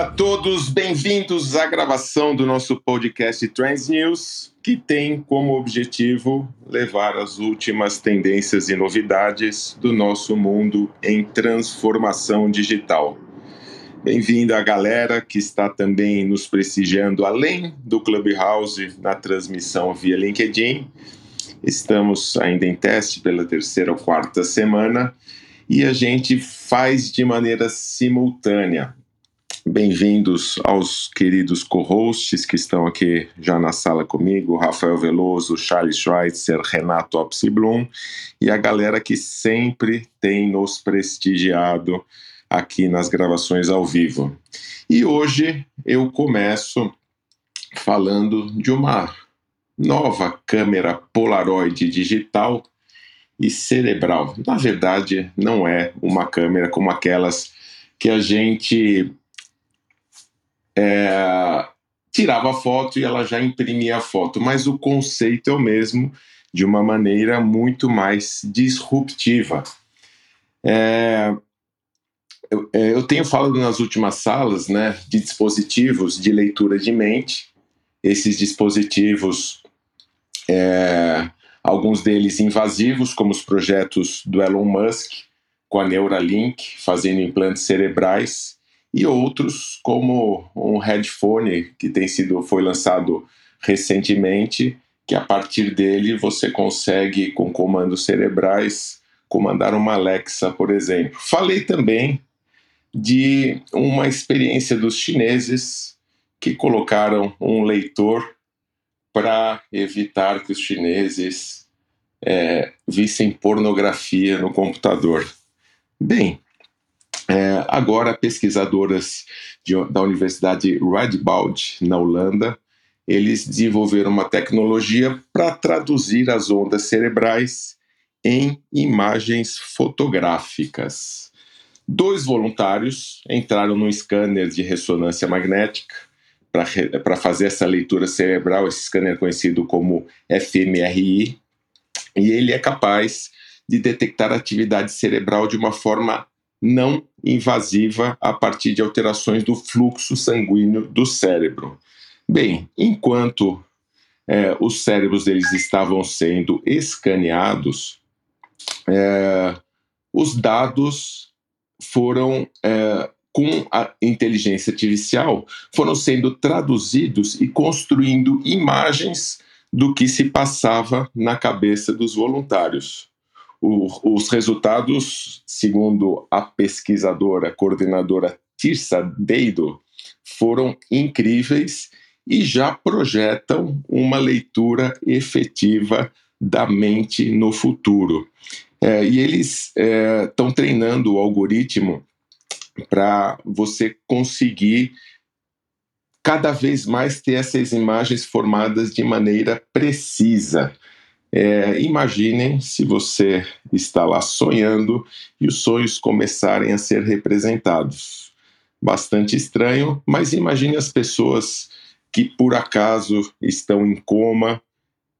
Dia a todos, bem-vindos à gravação do nosso podcast Trends News, que tem como objetivo levar as últimas tendências e novidades do nosso mundo em transformação digital. Bem-vinda a galera que está também nos prestigiando além do Clubhouse na transmissão via LinkedIn. Estamos ainda em teste pela terceira ou quarta semana e a gente faz de maneira simultânea. Bem-vindos aos queridos co-hosts que estão aqui já na sala comigo, Rafael Veloso, Charles Schweitzer, Renato Opsiblum e a galera que sempre tem nos prestigiado aqui nas gravações ao vivo. E hoje eu começo falando de uma nova câmera Polaroid digital e cerebral. Na verdade, não é uma câmera como aquelas que a gente é, tirava a foto e ela já imprimia a foto, mas o conceito é o mesmo, de uma maneira muito mais disruptiva. É, eu, é, eu, tenho falado nas últimas salas né, de dispositivos de leitura de mente. Esses dispositivos, é, alguns deles invasivos, como os projetos do Elon Musk, com a Neuralink, fazendo implantes cerebrais, e outros como um headphone que tem sido foi lançado recentemente, que a partir dele você consegue com comandos cerebrais comandar uma Alexa, por exemplo. Falei também de uma experiência dos chineses que colocaram um leitor para evitar que os chineses é, vissem pornografia no computador. Bem, é, agora, pesquisadoras de, da Universidade Radboud, na Holanda, eles desenvolveram uma tecnologia para traduzir as ondas cerebrais em imagens fotográficas. Dois voluntários entraram no scanner de ressonância magnética para fazer essa leitura cerebral, esse scanner conhecido como fMRI, e ele é capaz de detectar a atividade cerebral de uma forma não invasiva a partir de alterações do fluxo sanguíneo do cérebro. Bem, enquanto é, os cérebros deles estavam sendo escaneados, é, os dados foram, é, com a inteligência artificial, foram sendo traduzidos e construindo imagens do que se passava na cabeça dos voluntários. O, os resultados, segundo a pesquisadora, coordenadora Tirsa Deido, foram incríveis e já projetam uma leitura efetiva da mente no futuro. É, e eles estão é, treinando o algoritmo para você conseguir cada vez mais ter essas imagens formadas de maneira precisa. É, imaginem se você está lá sonhando e os sonhos começarem a ser representados. Bastante estranho, mas imagine as pessoas que por acaso estão em coma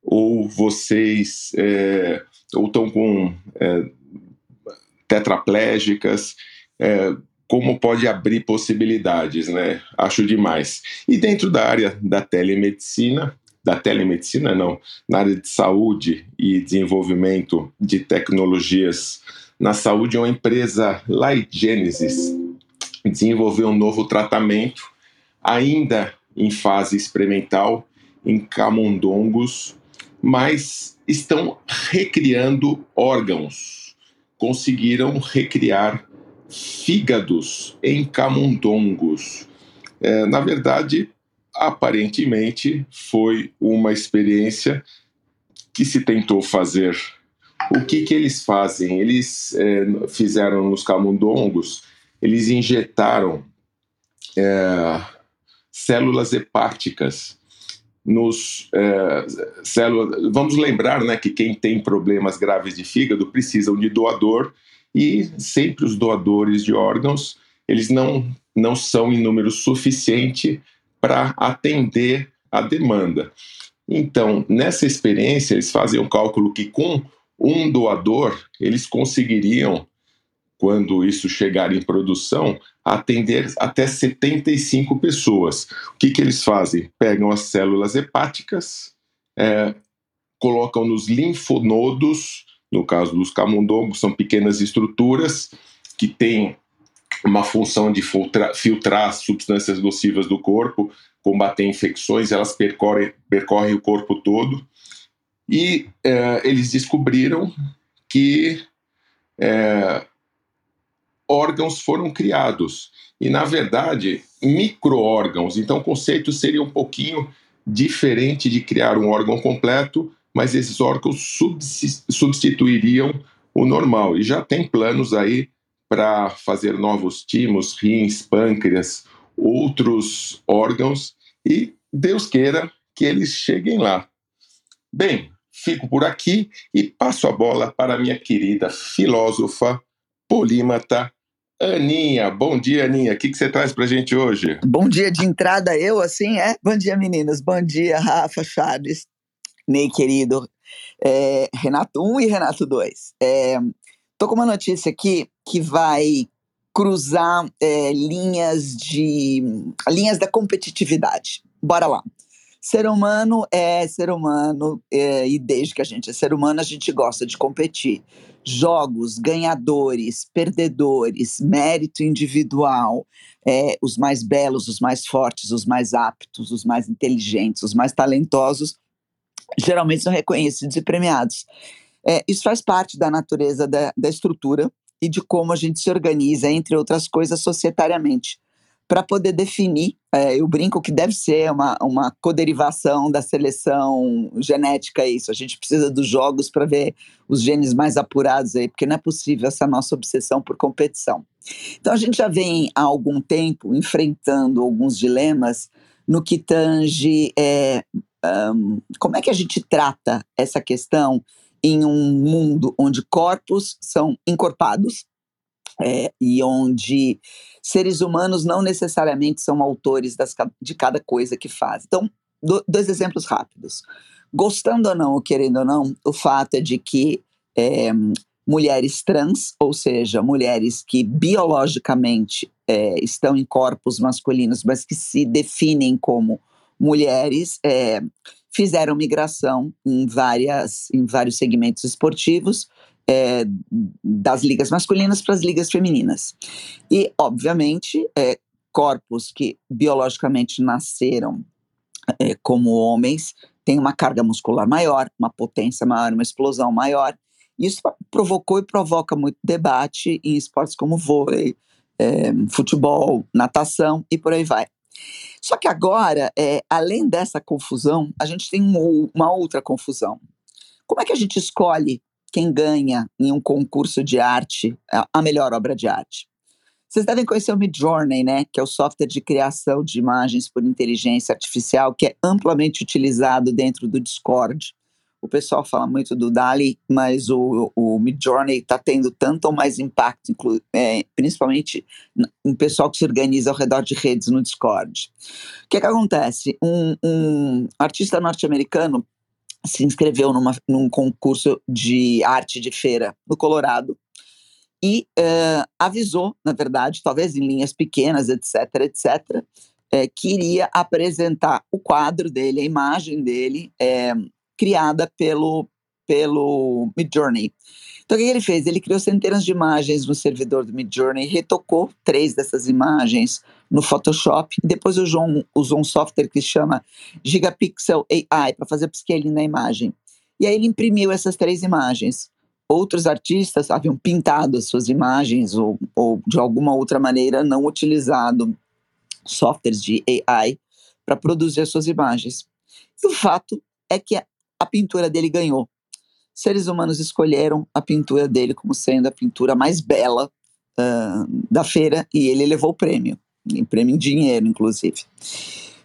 ou vocês é, ou estão com é, tetraplégicas, é, como pode abrir possibilidades, né? Acho demais. E dentro da área da telemedicina, da telemedicina, não, na área de saúde e desenvolvimento de tecnologias na saúde, uma empresa Light Genesis desenvolveu um novo tratamento, ainda em fase experimental, em camundongos, mas estão recriando órgãos. Conseguiram recriar fígados em camundongos. É, na verdade, aparentemente foi uma experiência que se tentou fazer. O que, que eles fazem? Eles é, fizeram nos camundongos, eles injetaram é, células hepáticas nos é, células. Vamos lembrar, né, que quem tem problemas graves de fígado precisam de doador e sempre os doadores de órgãos eles não não são em número suficiente para atender a demanda. Então, nessa experiência, eles fazem um cálculo que com um doador eles conseguiriam, quando isso chegar em produção, atender até 75 pessoas. O que, que eles fazem? Pegam as células hepáticas, é, colocam nos linfonodos, no caso dos camundongos, são pequenas estruturas que têm uma função de filtrar, filtrar substâncias nocivas do corpo, combater infecções, elas percorrem, percorrem o corpo todo. E é, eles descobriram que é, órgãos foram criados. E, na verdade, micro-órgãos. Então, o conceito seria um pouquinho diferente de criar um órgão completo, mas esses órgãos substituiriam o normal. E já tem planos aí para fazer novos timos, rins, pâncreas, outros órgãos e Deus queira que eles cheguem lá. Bem, fico por aqui e passo a bola para minha querida filósofa, polímata, Aninha. Bom dia, Aninha. O que, que você traz para gente hoje? Bom dia de entrada, eu assim, é? Bom dia, meninas. Bom dia, Rafa, Charles, Ney, querido. É, Renato 1 e Renato 2. É, Tô com uma notícia aqui que vai cruzar é, linhas de linhas da competitividade. Bora lá. Ser humano é ser humano é, e desde que a gente é ser humano a gente gosta de competir. Jogos, ganhadores, perdedores, mérito individual, é, os mais belos, os mais fortes, os mais aptos, os mais inteligentes, os mais talentosos, geralmente são reconhecidos e premiados. É, isso faz parte da natureza da, da estrutura e de como a gente se organiza, entre outras coisas, societariamente, para poder definir. É, eu brinco que deve ser uma, uma coderivação da seleção genética, isso. A gente precisa dos jogos para ver os genes mais apurados aí, porque não é possível essa nossa obsessão por competição. Então, a gente já vem há algum tempo enfrentando alguns dilemas no que tange é, um, como é que a gente trata essa questão em um mundo onde corpos são encorpados é, e onde seres humanos não necessariamente são autores das, de cada coisa que fazem. Então, do, dois exemplos rápidos. Gostando ou não, ou querendo ou não, o fato é de que é, mulheres trans, ou seja, mulheres que biologicamente é, estão em corpos masculinos, mas que se definem como mulheres, é, fizeram migração em, várias, em vários segmentos esportivos, é, das ligas masculinas para as ligas femininas. E, obviamente, é, corpos que biologicamente nasceram é, como homens têm uma carga muscular maior, uma potência maior, uma explosão maior. Isso provocou e provoca muito debate em esportes como vôlei, é, futebol, natação e por aí vai. Só que agora, é, além dessa confusão, a gente tem uma outra confusão. Como é que a gente escolhe quem ganha em um concurso de arte a melhor obra de arte? Vocês devem conhecer o Midjourney, né? Que é o software de criação de imagens por inteligência artificial que é amplamente utilizado dentro do Discord o pessoal fala muito do DALI, mas o, o Midjourney está tendo tanto ou mais impacto, é, principalmente em pessoal que se organiza ao redor de redes no Discord. O que, é que acontece? Um, um artista norte-americano se inscreveu numa, num concurso de arte de feira no Colorado e uh, avisou, na verdade, talvez em linhas pequenas, etc., etc., é, que iria apresentar o quadro dele, a imagem dele, é, criada pelo, pelo Midjourney. Então, o que ele fez? Ele criou centenas de imagens no servidor do Midjourney, retocou três dessas imagens no Photoshop. Depois o João usou um software que chama Gigapixel AI para fazer upscaling na imagem. E aí ele imprimiu essas três imagens. Outros artistas haviam pintado as suas imagens ou, ou de alguma outra maneira não utilizado softwares de AI para produzir as suas imagens. E o fato é que a, pintura dele ganhou. Seres humanos escolheram a pintura dele como sendo a pintura mais bela uh, da feira e ele levou o prêmio, em prêmio em dinheiro, inclusive.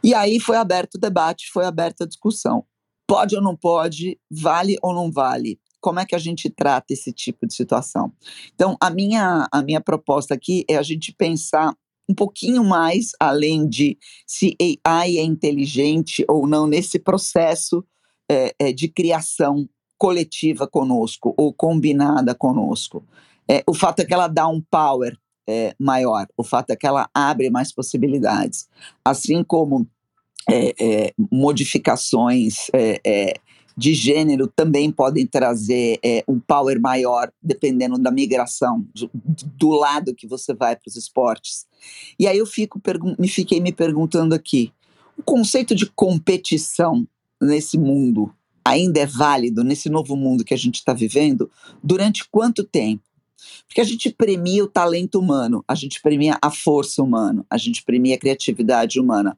E aí foi aberto o debate, foi aberta a discussão. Pode ou não pode? Vale ou não vale? Como é que a gente trata esse tipo de situação? Então, a minha, a minha proposta aqui é a gente pensar um pouquinho mais além de se AI é inteligente ou não nesse processo é, é, de criação coletiva conosco ou combinada conosco. É, o fato é que ela dá um power é, maior, o fato é que ela abre mais possibilidades. Assim como é, é, modificações é, de gênero também podem trazer um power maior, dependendo da migração, do, do lado que você vai para os esportes. E aí eu fico, me fiquei me perguntando aqui, o conceito de competição nesse mundo ainda é válido, nesse novo mundo que a gente está vivendo, durante quanto tempo? Porque a gente premia o talento humano, a gente premia a força humana, a gente premia a criatividade humana.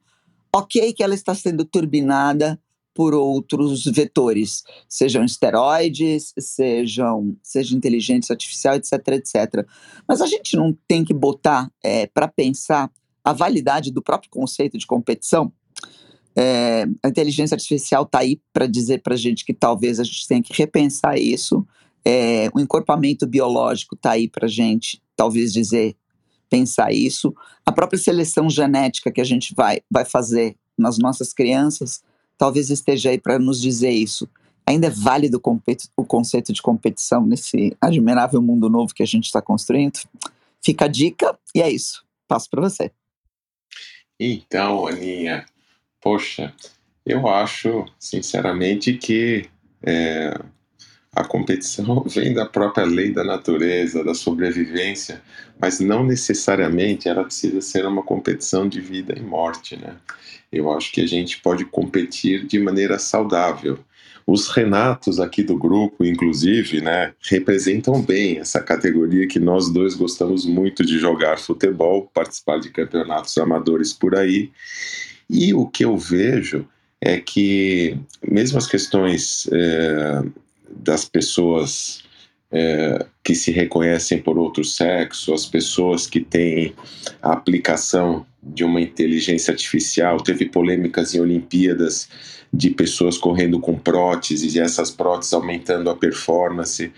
Ok que ela está sendo turbinada por outros vetores, sejam esteroides, sejam seja inteligência artificial, etc, etc. Mas a gente não tem que botar é, para pensar a validade do próprio conceito de competição. É, a inteligência artificial está aí para dizer para a gente que talvez a gente tenha que repensar isso. É, o encorpamento biológico está aí para a gente, talvez dizer, pensar isso. A própria seleção genética que a gente vai, vai fazer nas nossas crianças talvez esteja aí para nos dizer isso. Ainda é válido o conceito de competição nesse admirável mundo novo que a gente está construindo? Fica a dica e é isso. Passo para você. Então, Aninha, poxa, eu acho, sinceramente, que é, a competição vem da própria lei da natureza, da sobrevivência, mas não necessariamente ela precisa ser uma competição de vida e morte, né? Eu acho que a gente pode competir de maneira saudável. Os Renatos aqui do grupo, inclusive, né, representam bem essa categoria que nós dois gostamos muito de jogar futebol, participar de campeonatos amadores por aí. E o que eu vejo é que, mesmo as questões é, das pessoas é, que se reconhecem por outro sexo, as pessoas que têm a aplicação de uma inteligência artificial. Teve polêmicas em Olimpíadas de pessoas correndo com próteses e essas próteses aumentando a performance.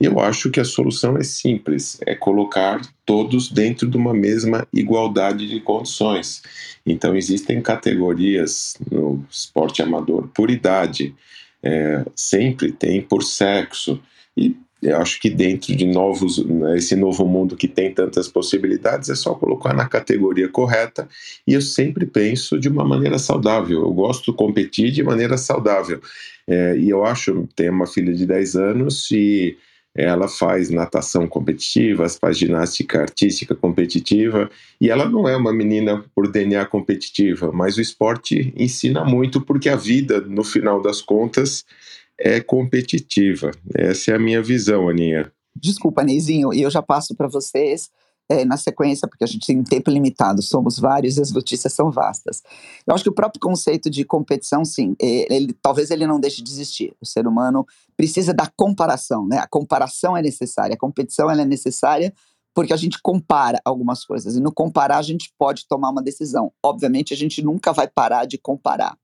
Eu acho que a solução é simples, é colocar todos dentro de uma mesma igualdade de condições. Então existem categorias no esporte amador por idade, é, sempre tem por sexo e eu acho que dentro de novos, né, esse novo mundo que tem tantas possibilidades, é só colocar na categoria correta. E eu sempre penso de uma maneira saudável. Eu gosto de competir de maneira saudável. É, e eu acho, tenho uma filha de 10 anos e ela faz natação competitiva, faz ginástica artística competitiva, e ela não é uma menina por DNA competitiva, mas o esporte ensina muito porque a vida, no final das contas, é competitiva. Essa é a minha visão, Aninha. Desculpa, Neizinho, e eu já passo para vocês é, na sequência, porque a gente tem tempo limitado, somos vários e as notícias são vastas. Eu acho que o próprio conceito de competição, sim, é, ele, talvez ele não deixe de existir. O ser humano precisa da comparação, né? A comparação é necessária, a competição é necessária porque a gente compara algumas coisas e no comparar a gente pode tomar uma decisão. Obviamente a gente nunca vai parar de comparar.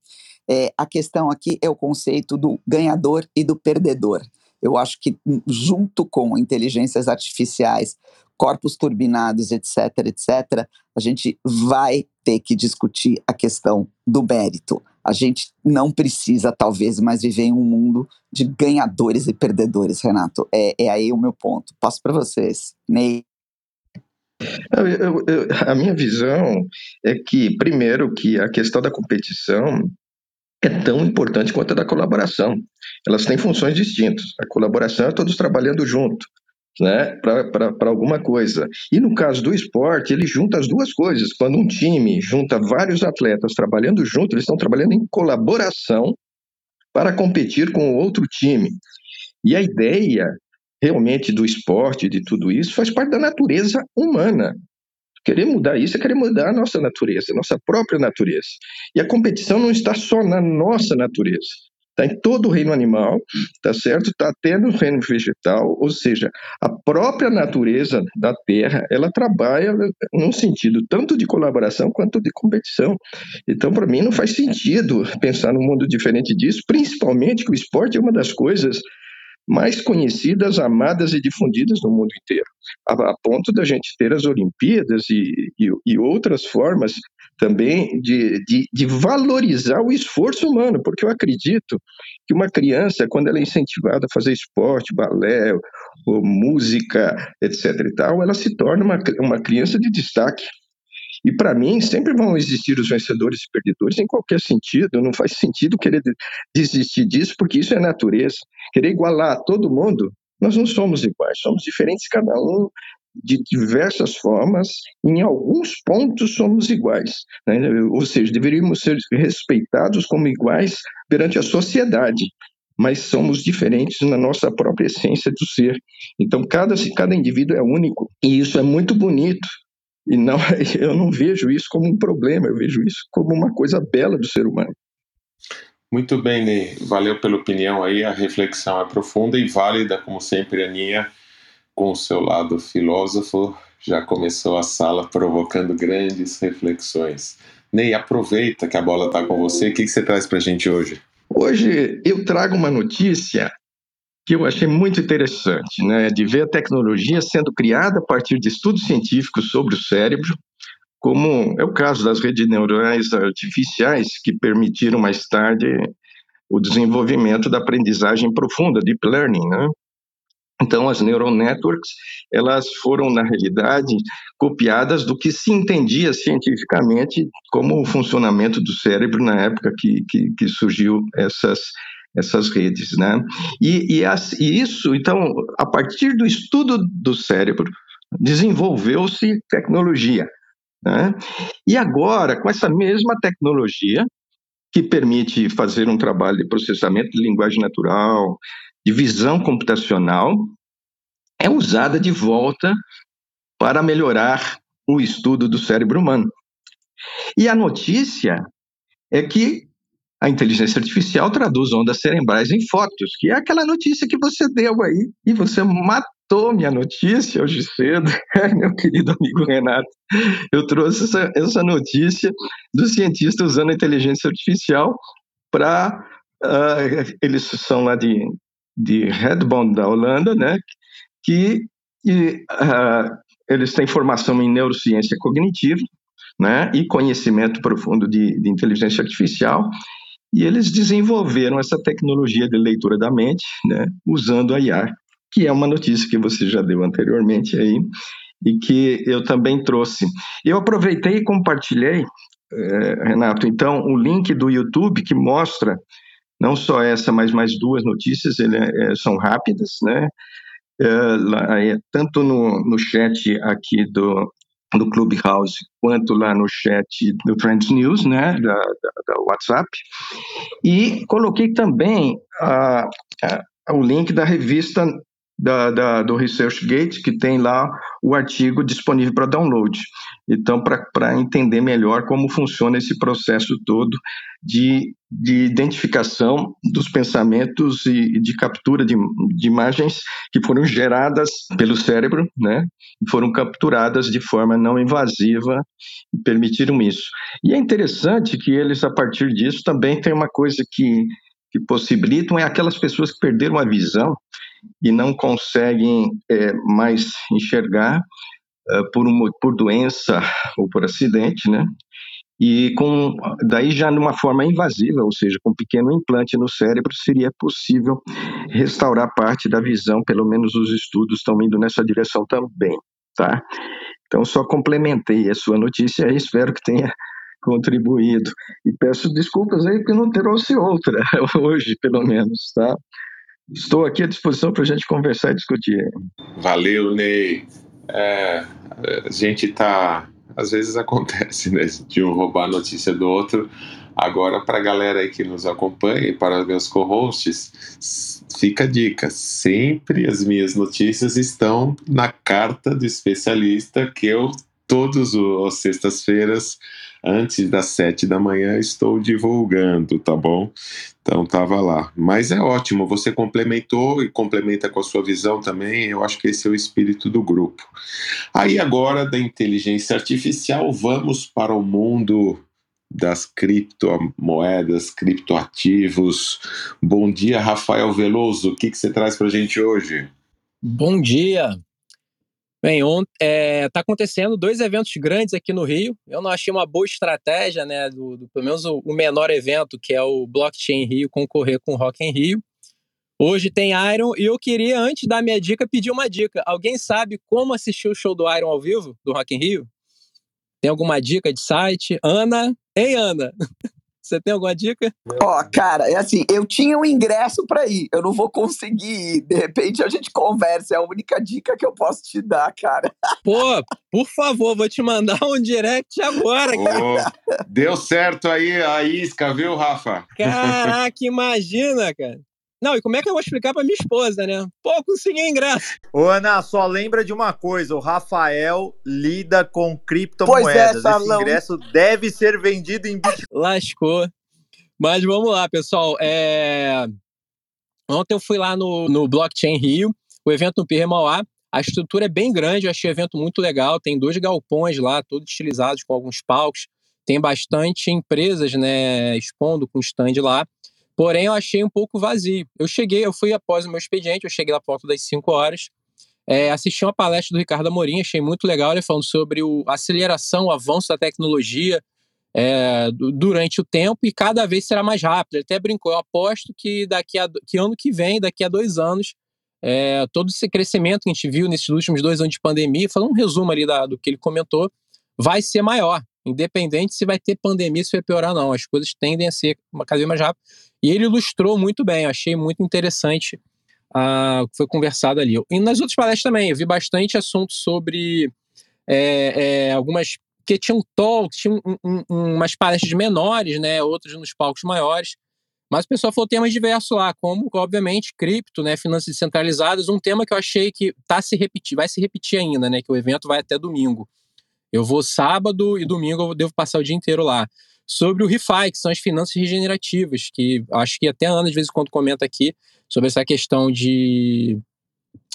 É, a questão aqui é o conceito do ganhador e do perdedor. Eu acho que, hum, junto com inteligências artificiais, corpos turbinados, etc., etc., a gente vai ter que discutir a questão do mérito. A gente não precisa, talvez, mais viver em um mundo de ganhadores e perdedores, Renato. É, é aí o meu ponto. Passo para vocês. Ney. Eu, eu, eu, a minha visão é que, primeiro, que a questão da competição é tão importante quanto a da colaboração. Elas têm funções distintas. A colaboração é todos trabalhando junto. Né, para alguma coisa. E no caso do esporte, ele junta as duas coisas. Quando um time junta vários atletas trabalhando junto, eles estão trabalhando em colaboração para competir com outro time. E a ideia realmente do esporte, de tudo isso, faz parte da natureza humana. Querer mudar isso é querer mudar a nossa natureza, a nossa própria natureza. E a competição não está só na nossa natureza. Está em todo o reino animal, tá certo? Está até no reino vegetal, ou seja, a própria natureza da Terra, ela trabalha num sentido tanto de colaboração quanto de competição. Então, para mim, não faz sentido pensar num mundo diferente disso, principalmente que o esporte é uma das coisas mais conhecidas, amadas e difundidas no mundo inteiro, a, a ponto da gente ter as Olimpíadas e, e, e outras formas também de, de, de, valorizar o esforço humano, porque eu acredito que uma criança, quando ela é incentivada a fazer esporte, balé, música, etc. e tal, ela se torna uma, uma criança de destaque. E para mim, sempre vão existir os vencedores e perdedores em qualquer sentido. Não faz sentido querer desistir disso, porque isso é natureza. Querer igualar todo mundo, nós não somos iguais, somos diferentes, cada um de diversas formas, em alguns pontos somos iguais. Né? Ou seja, deveríamos ser respeitados como iguais perante a sociedade, mas somos diferentes na nossa própria essência do ser. Então, cada, cada indivíduo é único, e isso é muito bonito. E não, eu não vejo isso como um problema, eu vejo isso como uma coisa bela do ser humano. Muito bem, Ney. Valeu pela opinião aí. A reflexão é profunda e válida, como sempre, Aninha, com o seu lado filósofo, já começou a sala provocando grandes reflexões. Ney, aproveita que a bola está com você. O que, que você traz para a gente hoje? Hoje eu trago uma notícia que eu achei muito interessante, né, de ver a tecnologia sendo criada a partir de estudos científicos sobre o cérebro, como é o caso das redes neurais artificiais que permitiram mais tarde o desenvolvimento da aprendizagem profunda, deep learning, né? Então, as neural networks, elas foram, na realidade, copiadas do que se entendia cientificamente como o funcionamento do cérebro na época que, que, que surgiu essas, essas redes, né? E, e, as, e isso, então, a partir do estudo do cérebro, desenvolveu-se tecnologia, né? E agora, com essa mesma tecnologia, que permite fazer um trabalho de processamento de linguagem natural, de visão computacional, é usada de volta para melhorar o estudo do cérebro humano. E a notícia é que a inteligência artificial traduz ondas cerebrais em fotos, que é aquela notícia que você deu aí, e você matou minha notícia hoje cedo, meu querido amigo Renato. Eu trouxe essa, essa notícia do cientista usando a inteligência artificial para. Uh, ah, eles são lá de, de Redbond, da Holanda, né? Que e, uh, eles têm formação em neurociência cognitiva, né? E conhecimento profundo de, de inteligência artificial e eles desenvolveram essa tecnologia de leitura da mente, né, usando a IA, que é uma notícia que você já deu anteriormente aí, e que eu também trouxe. Eu aproveitei e compartilhei, é, Renato, então, o link do YouTube que mostra não só essa, mas mais duas notícias, ele, é, são rápidas, né? É, tanto no, no chat aqui do, do Clubhouse quanto lá no chat do Friends News, né, da, da, da WhatsApp, e coloquei também a, a, o link da revista da, da, do ResearchGate, que tem lá o artigo disponível para download. Então, para entender melhor como funciona esse processo todo de, de identificação dos pensamentos e de captura de, de imagens que foram geradas pelo cérebro, né? foram capturadas de forma não invasiva e permitiram isso. E é interessante que eles, a partir disso, também tem uma coisa que, que possibilitam, é aquelas pessoas que perderam a visão e não conseguem é, mais enxergar uh, por, uma, por doença ou por acidente, né? E com daí já numa forma invasiva, ou seja, com um pequeno implante no cérebro, seria possível restaurar parte da visão, pelo menos os estudos estão indo nessa direção também, tá? Então só complementei a sua notícia e espero que tenha contribuído. E peço desculpas aí porque não trouxe outra hoje, pelo menos, tá? Estou aqui à disposição para a gente conversar e discutir. Valeu, Ney. É, a gente tá. Às vezes acontece, né? De um roubar a notícia do outro. Agora, para a galera aí que nos acompanha e para meus co-hosts, fica a dica: sempre as minhas notícias estão na carta do especialista que eu, todas as sextas-feiras, antes das sete da manhã, estou divulgando, tá bom? Então tava lá. Mas é ótimo, você complementou e complementa com a sua visão também. Eu acho que esse é o espírito do grupo. Aí agora da inteligência artificial, vamos para o mundo das criptomoedas, criptoativos. Bom dia, Rafael Veloso. O que, que você traz para a gente hoje? Bom dia. Bem, está é, tá acontecendo dois eventos grandes aqui no Rio. Eu não achei uma boa estratégia, né, do, do pelo menos o, o, menor evento, que é o Blockchain Rio, concorrer com o Rock em Rio. Hoje tem Iron e eu queria, antes da minha dica, pedir uma dica. Alguém sabe como assistir o show do Iron ao vivo, do Rock em Rio? Tem alguma dica de site? Ana? Hein, Ana? Você tem alguma dica? Ó, oh, cara, é assim, eu tinha um ingresso para ir, eu não vou conseguir ir. De repente a gente conversa, é a única dica que eu posso te dar, cara. Pô, por favor, vou te mandar um direct agora, cara. Oh, deu certo aí a isca, viu, Rafa? Caraca, imagina, cara. Não, e como é que eu vou explicar pra minha esposa, né? Pô, consegui ingresso. Ô, Ana, só lembra de uma coisa: o Rafael lida com criptomoedas. Pois é, Esse ingresso deve ser vendido em Bitcoin. Lascou. Mas vamos lá, pessoal. É... Ontem eu fui lá no, no Blockchain Rio, o evento no Pirre Mauá. A estrutura é bem grande, eu achei o evento muito legal. Tem dois galpões lá, todos estilizados com alguns palcos. Tem bastante empresas, né, expondo com stand lá. Porém, eu achei um pouco vazio. Eu cheguei, eu fui após o meu expediente, eu cheguei lá por volta das 5 horas, é, assisti uma palestra do Ricardo Amorim, achei muito legal, ele falando sobre a aceleração, o avanço da tecnologia é, durante o tempo e cada vez será mais rápido. Ele até brincou, eu aposto que daqui a que ano que vem, daqui a dois anos, é, todo esse crescimento que a gente viu nesses últimos dois anos de pandemia, falando um resumo ali da, do que ele comentou, vai ser maior independente se vai ter pandemia, se vai piorar, não. As coisas tendem a ser cada vez mais rápido. E ele ilustrou muito bem, achei muito interessante uh, o que foi conversado ali. E nas outras palestras também, eu vi bastante assunto sobre é, é, algumas. que tinham talks, tinham um, um, umas palestras menores, né, outras nos palcos maiores. Mas o pessoal falou temas diversos lá, como, obviamente, cripto, né, finanças descentralizadas, um tema que eu achei que tá se repetir, vai se repetir ainda, né, que o evento vai até domingo. Eu vou sábado e domingo eu devo passar o dia inteiro lá. Sobre o ReFi, que são as finanças regenerativas, que acho que até a Ana, de vez em quando, comenta aqui sobre essa questão de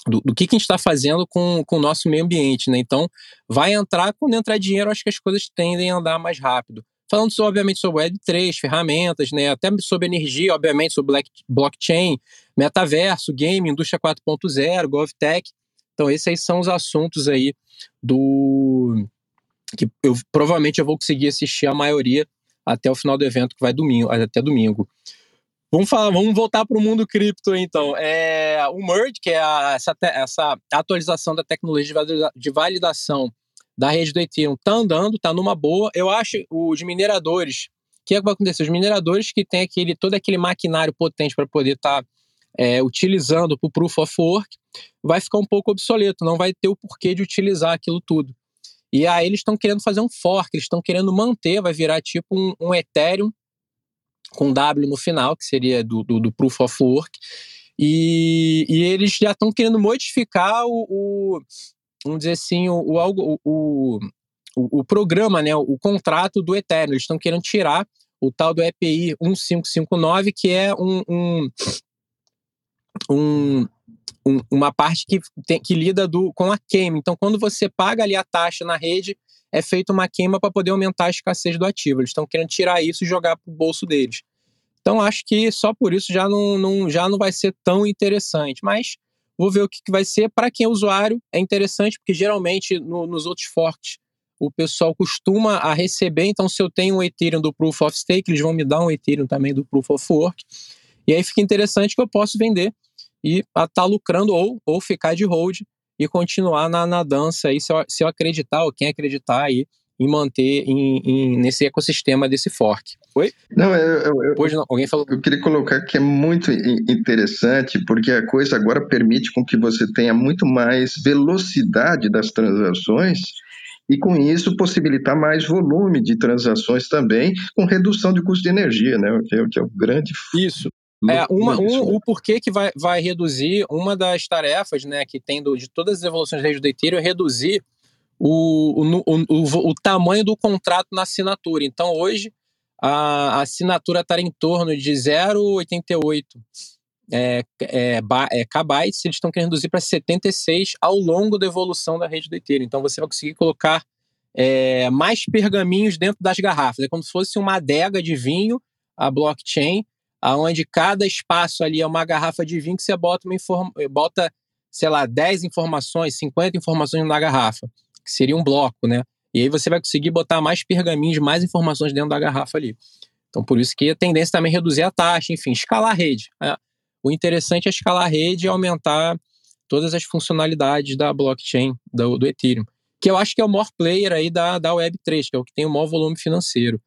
do, do, que, que a gente está fazendo com, com o nosso meio ambiente, né? Então, vai entrar, quando entrar dinheiro, acho que as coisas tendem a andar mais rápido. Falando, sobre, obviamente, sobre Web3, ferramentas, né? Até sobre energia, obviamente, sobre black, blockchain, metaverso, game, indústria 4.0, GovTech. Então, esses aí são os assuntos aí do, que eu provavelmente eu vou conseguir assistir a maioria até o final do evento, que vai domingo, até domingo. Vamos falar, vamos voltar para o mundo cripto então. É, o Merge, que é a, essa, essa atualização da tecnologia de validação da rede do Ethereum, está andando, está numa boa. Eu acho os mineradores, o que, é que vai acontecer? Os mineradores que têm aquele, todo aquele maquinário potente para poder estar tá, é, utilizando para o Proof of Work, vai ficar um pouco obsoleto, não vai ter o porquê de utilizar aquilo tudo. E aí eles estão querendo fazer um fork, eles estão querendo manter, vai virar tipo um, um, Ethereum com W no final, que seria do, do, do Proof of Work. E, e eles já estão querendo modificar o, o, vamos dizer assim, o, o, o, o, programa, né, o contrato do Ethereum. Eles estão querendo tirar o tal do EPI 1559, que é um, um, um um, uma parte que, tem, que lida do, com a queima. Então, quando você paga ali a taxa na rede, é feita uma queima para poder aumentar a escassez do ativo. Eles estão querendo tirar isso e jogar para o bolso deles. Então, acho que só por isso já não, não, já não vai ser tão interessante. Mas vou ver o que, que vai ser. Para quem é usuário, é interessante, porque geralmente no, nos outros forks o pessoal costuma a receber. Então, se eu tenho um Ethereum do Proof of Stake, eles vão me dar um Ethereum também do Proof of Work. E aí fica interessante que eu posso vender e estar tá lucrando ou, ou ficar de hold e continuar na, na dança aí, se eu, se eu acreditar, ou quem acreditar aí, em manter em, em, nesse ecossistema desse fork. Oi? Não, eu, eu, pois não, alguém falou. Eu queria colocar que é muito interessante, porque a coisa agora permite com que você tenha muito mais velocidade das transações e com isso possibilitar mais volume de transações também, com redução de custo de energia, né? Que é, que é o grande. Isso. É, uma, um, o porquê que vai, vai reduzir, uma das tarefas né, que tem do, de todas as evoluções da rede do Ethereum é reduzir o, o, o, o, tamanho do contrato na assinatura. Então, hoje, a, a assinatura está em torno de 0,88 é, é, é, kbytes, eles estão querendo reduzir para 76 ao longo da evolução da rede do Ethereum. Então, você vai conseguir colocar é, mais pergaminhos dentro das garrafas. É como se fosse uma adega de vinho, a blockchain, aonde cada espaço ali é uma garrafa de vinho que você bota, uma bota sei lá, 10 informações, 50 informações na garrafa que seria um bloco, né? E aí você vai conseguir botar mais pergaminhos, mais informações dentro da garrafa ali. Então, por isso que a tendência também é reduzir a taxa, enfim, escalar a rede. Né? O interessante é escalar a rede e aumentar todas as funcionalidades da blockchain, do, do Ethereum. Que eu acho que é o maior player aí da, da Web3, que é o que tem o maior volume financeiro.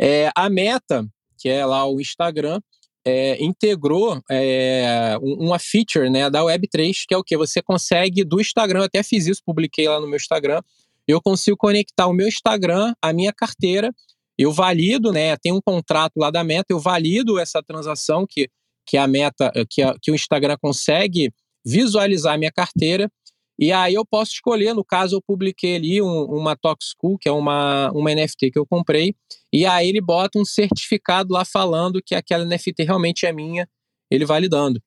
É, a Meta, que é lá o Instagram, é, integrou é, uma feature né, da Web3, que é o que? Você consegue do Instagram, eu até fiz isso, publiquei lá no meu Instagram, eu consigo conectar o meu Instagram à minha carteira, eu valido, né, tem um contrato lá da Meta, eu valido essa transação que, que a Meta, que, a, que o Instagram consegue visualizar a minha carteira, e aí eu posso escolher, no caso eu publiquei ali um, uma Toxcool, que é uma, uma NFT que eu comprei, e aí ele bota um certificado lá falando que aquela NFT realmente é minha, ele validando.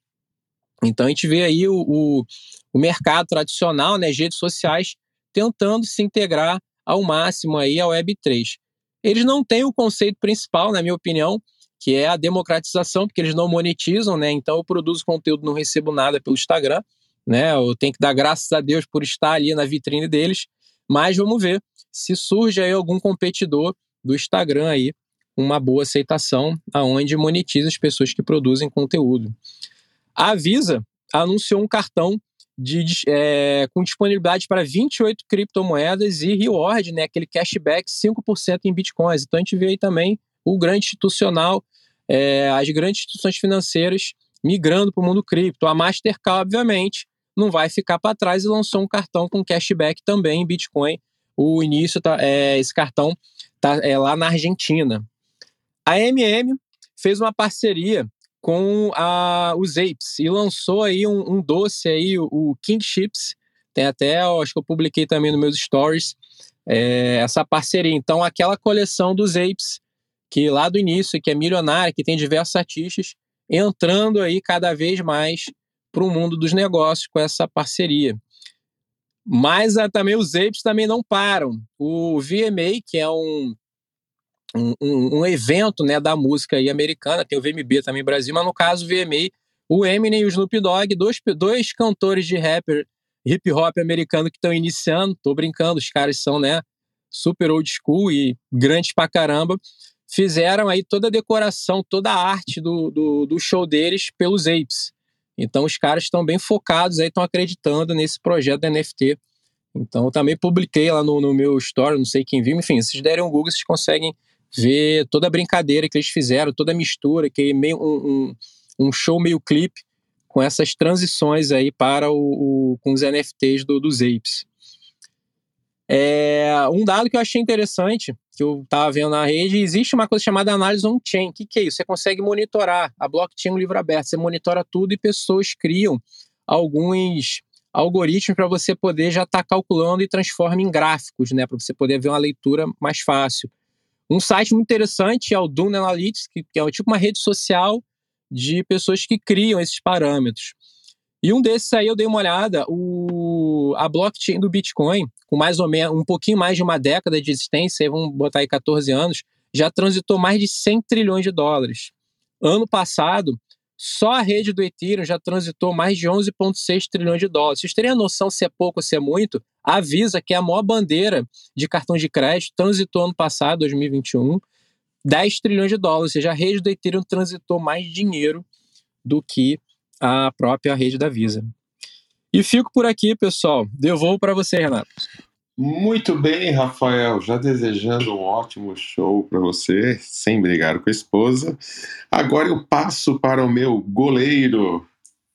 Então a gente vê aí o, o, o mercado tradicional, né, redes sociais, tentando se integrar ao máximo aí à Web3. Eles não têm o conceito principal, na minha opinião, que é a democratização, porque eles não monetizam, né? Então eu produzo conteúdo, não recebo nada pelo Instagram né? Eu tenho que dar graças a Deus por estar ali na vitrine deles, mas vamos ver se surge aí algum competidor do Instagram aí uma boa aceitação, aonde monetiza as pessoas que produzem conteúdo. A Visa anunciou um cartão de, é, com disponibilidade para 28 criptomoedas e reward, né, aquele cashback 5% em bitcoins. Então a gente vê aí também o grande institucional, é, as grandes instituições financeiras migrando para o mundo cripto. A Mastercard, obviamente, não vai ficar para trás e lançou um cartão com cashback também em Bitcoin. O início tá, é, esse cartão tá é, lá na Argentina. A MM fez uma parceria com a, os Apes e lançou aí um, um doce aí, o, o, King Chips. Tem até, acho que eu publiquei também nos meus stories é, essa parceria. Então, aquela coleção dos Apes que lá do início, que é milionária, que tem diversos artistas, entrando aí cada vez mais para o mundo dos negócios com essa parceria. Mas ah, também os apes também não param. O VMA, que é um, um, um, evento né, da música aí americana, tem o VMB também no Brasil, mas no caso o VMA, o Eminem e o Snoop Dogg, dois, dois cantores de rapper, hip hop americano que estão iniciando, tô brincando, os caras são né, super old school e grandes pra caramba, fizeram aí toda a decoração, toda a arte do, do, do show deles pelos apes. Então os caras estão bem focados aí, estão acreditando nesse projeto da NFT. Então eu também publiquei lá no, no meu story, não sei quem viu, enfim, se vocês derem um Google, vocês conseguem ver toda a brincadeira que eles fizeram, toda a mistura, que é meio um, um, um show meio clipe com essas transições aí para o, o com os NFTs do, dos apes. É, um dado que eu achei interessante, que eu estava vendo na rede, existe uma coisa chamada análise on-chain. O que, que é isso? Você consegue monitorar. A blockchain é um livro aberto, você monitora tudo e pessoas criam alguns algoritmos para você poder já estar tá calculando e transforma em gráficos, né? Para você poder ver uma leitura mais fácil. Um site muito interessante é o Dune Analytics, que, que é tipo uma rede social de pessoas que criam esses parâmetros. E um desses aí eu dei uma olhada, o, a blockchain do Bitcoin, com mais ou menos um pouquinho mais de uma década de existência, vamos botar aí 14 anos, já transitou mais de 100 trilhões de dólares. Ano passado, só a rede do Ethereum já transitou mais de 11,6 trilhões de dólares. Vocês teriam noção se é pouco ou se é muito? A Visa, que é a maior bandeira de cartão de crédito, transitou ano passado, 2021, 10 trilhões de dólares. Ou seja, a rede do Ethereum transitou mais dinheiro do que a própria rede da Visa. E fico por aqui, pessoal. Devolvo para você, Renato. Muito bem, Rafael. Já desejando um ótimo show para você, sem brigar com a esposa. Agora eu passo para o meu goleiro,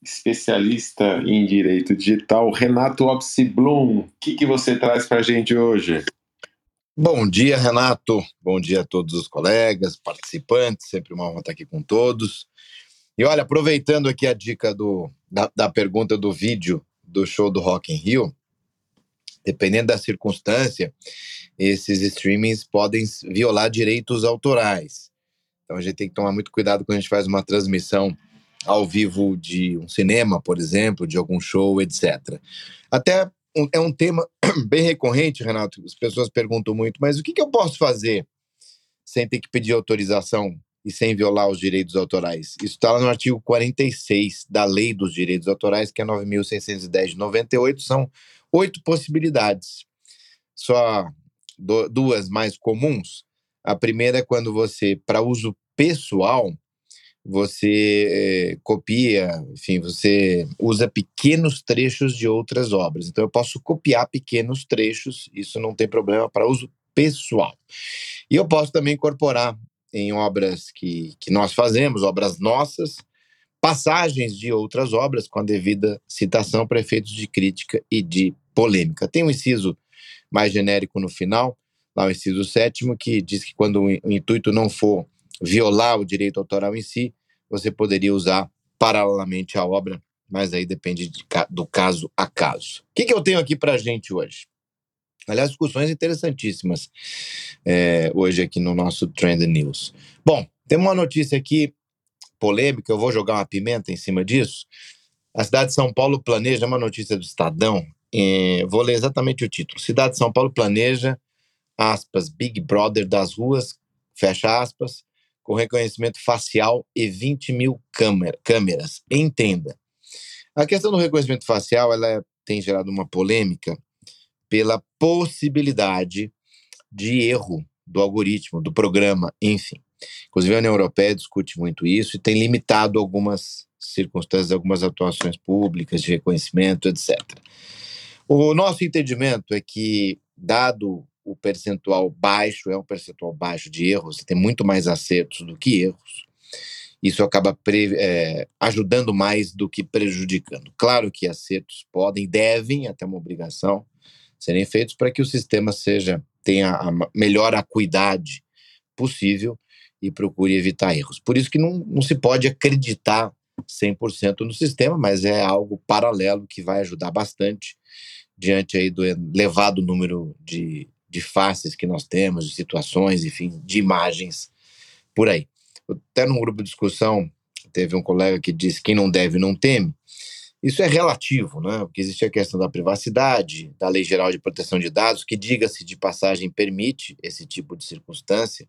especialista em direito digital, Renato Opsiblum. O que, que você traz para a gente hoje? Bom dia, Renato. Bom dia a todos os colegas, participantes. Sempre uma honra estar aqui com todos. E olha, aproveitando aqui a dica do, da, da pergunta do vídeo do show do Rock in Rio, dependendo da circunstância, esses streamings podem violar direitos autorais. Então a gente tem que tomar muito cuidado quando a gente faz uma transmissão ao vivo de um cinema, por exemplo, de algum show, etc. Até é um tema bem recorrente, Renato. As pessoas perguntam muito, mas o que, que eu posso fazer sem ter que pedir autorização e sem violar os direitos autorais? Isso está lá no artigo 46 da Lei dos Direitos Autorais, que é 9.610 de 98. São oito possibilidades. Só duas mais comuns. A primeira é quando você, para uso pessoal, você é, copia, enfim, você usa pequenos trechos de outras obras. Então, eu posso copiar pequenos trechos, isso não tem problema para uso pessoal. E eu posso também incorporar em obras que, que nós fazemos, obras nossas, passagens de outras obras com a devida citação para efeitos de crítica e de polêmica. Tem um inciso mais genérico no final, lá o inciso sétimo, que diz que quando o intuito não for violar o direito autoral em si, você poderia usar paralelamente a obra, mas aí depende de, do caso a caso. O que, que eu tenho aqui para gente hoje? Aliás, discussões interessantíssimas é, hoje aqui no nosso Trend News. Bom, tem uma notícia aqui polêmica, eu vou jogar uma pimenta em cima disso. A cidade de São Paulo planeja, uma notícia do Estadão, é, vou ler exatamente o título. Cidade de São Paulo planeja, aspas, Big Brother das ruas, fecha aspas, com reconhecimento facial e 20 mil câmera, câmeras. Entenda. A questão do reconhecimento facial ela é, tem gerado uma polêmica pela possibilidade de erro do algoritmo, do programa, enfim. Inclusive, a União Europeia discute muito isso e tem limitado algumas circunstâncias, algumas atuações públicas de reconhecimento, etc. O nosso entendimento é que, dado o percentual baixo, é um percentual baixo de erros, tem muito mais acertos do que erros, isso acaba é, ajudando mais do que prejudicando. Claro que acertos podem, devem, até uma obrigação, serem feitos para que o sistema seja tenha a melhor acuidade possível e procure evitar erros. Por isso que não, não se pode acreditar 100% no sistema, mas é algo paralelo que vai ajudar bastante diante aí do elevado número de, de faces que nós temos, de situações, enfim, de imagens por aí. Até num grupo de discussão, teve um colega que disse quem não deve não teme. Isso é relativo, né? porque existe a questão da privacidade, da Lei Geral de Proteção de Dados, que, diga-se de passagem, permite esse tipo de circunstância,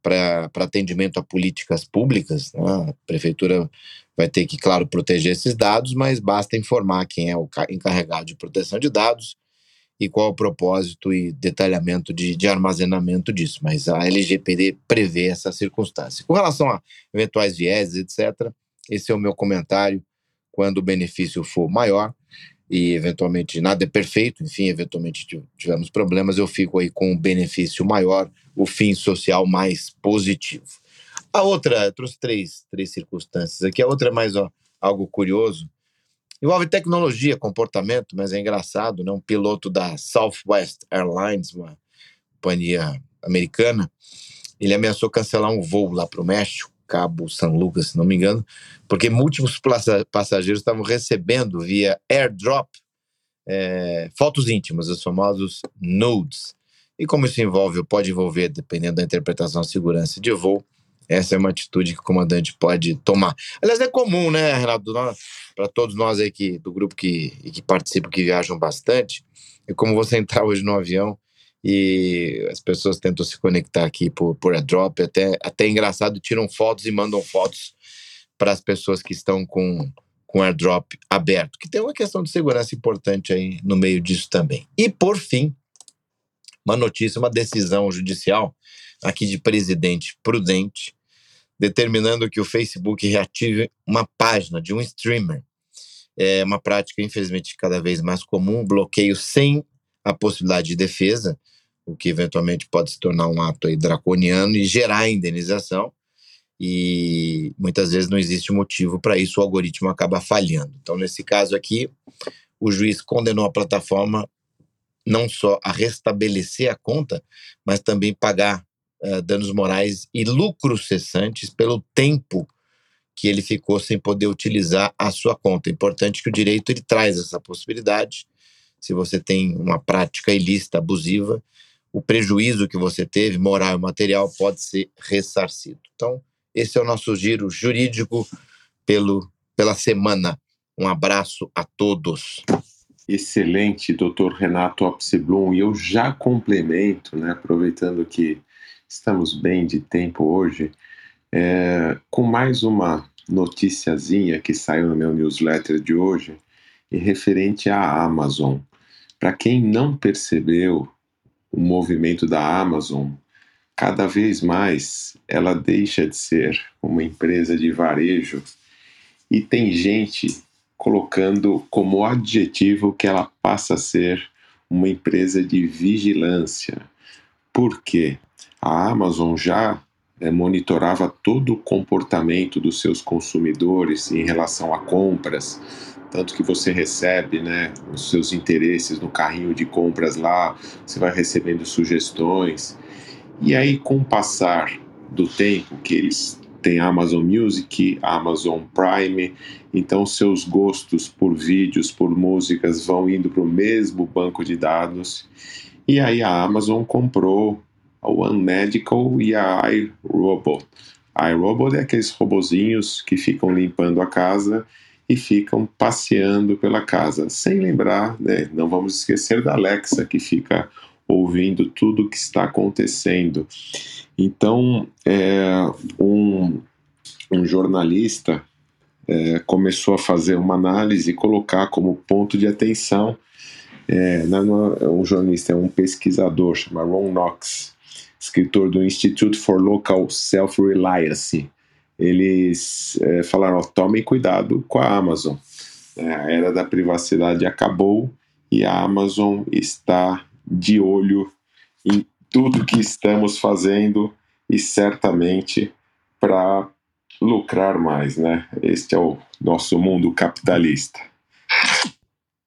para atendimento a políticas públicas. Né? A prefeitura vai ter que, claro, proteger esses dados, mas basta informar quem é o encarregado de proteção de dados e qual o propósito e detalhamento de, de armazenamento disso. Mas a LGPD prevê essa circunstância. Com relação a eventuais vieses, etc., esse é o meu comentário quando o benefício for maior e eventualmente nada é perfeito, enfim, eventualmente tivemos problemas, eu fico aí com o benefício maior, o fim social mais positivo. A outra, trouxe três, três circunstâncias aqui, a outra é mais ó, algo curioso, envolve tecnologia, comportamento, mas é engraçado, né? um piloto da Southwest Airlines, uma companhia americana, ele ameaçou cancelar um voo lá para o México, Cabo São Lucas, se não me engano, porque múltiplos passageiros estavam recebendo via airdrop é, fotos íntimas, os famosos nudes. E como isso envolve, ou pode envolver, dependendo da interpretação segurança de voo, essa é uma atitude que o comandante pode tomar. Aliás, é comum, né, Renato, para todos nós aí que, do grupo que, que participam, que viajam bastante, é como você entrar hoje no avião e as pessoas tentam se conectar aqui por, por airdrop, até, até é engraçado, tiram fotos e mandam fotos para as pessoas que estão com, com airdrop aberto, que tem uma questão de segurança importante aí no meio disso também. E por fim, uma notícia, uma decisão judicial aqui de presidente prudente, determinando que o Facebook reative uma página de um streamer. É uma prática, infelizmente, cada vez mais comum, bloqueio sem a possibilidade de defesa, o que eventualmente pode se tornar um ato draconiano e gerar indenização. E muitas vezes não existe motivo para isso, o algoritmo acaba falhando. Então, nesse caso aqui, o juiz condenou a plataforma não só a restabelecer a conta, mas também pagar uh, danos morais e lucros cessantes pelo tempo que ele ficou sem poder utilizar a sua conta. É importante que o direito ele traz essa possibilidade. Se você tem uma prática ilícita, abusiva, o prejuízo que você teve, moral e material, pode ser ressarcido. Então, esse é o nosso giro jurídico pelo, pela semana. Um abraço a todos. Excelente, doutor Renato Opseblum. E eu já complemento, né, aproveitando que estamos bem de tempo hoje, é, com mais uma noticiazinha que saiu no meu newsletter de hoje, e referente à Amazon. Para quem não percebeu o movimento da Amazon, cada vez mais ela deixa de ser uma empresa de varejo e tem gente colocando como adjetivo que ela passa a ser uma empresa de vigilância. Por quê? A Amazon já é, monitorava todo o comportamento dos seus consumidores em relação a compras, tanto que você recebe né, os seus interesses no carrinho de compras lá, você vai recebendo sugestões. E aí, com o passar do tempo que eles têm Amazon Music, Amazon Prime, então seus gostos por vídeos, por músicas vão indo para o mesmo banco de dados. E aí a Amazon comprou a One Medical e a iRobot. A iRobot é aqueles robozinhos que ficam limpando a casa e ficam passeando pela casa, sem lembrar, né, não vamos esquecer da Alexa que fica ouvindo tudo o que está acontecendo. Então, é, um, um jornalista é, começou a fazer uma análise e colocar como ponto de atenção. É, não é um jornalista, é um pesquisador, chama Ron Knox, escritor do Institute for Local Self-Reliance. Eles é, falaram: tomem cuidado com a Amazon. É, a era da privacidade acabou e a Amazon está de olho em tudo que estamos fazendo e certamente para lucrar mais, né? Este é o nosso mundo capitalista.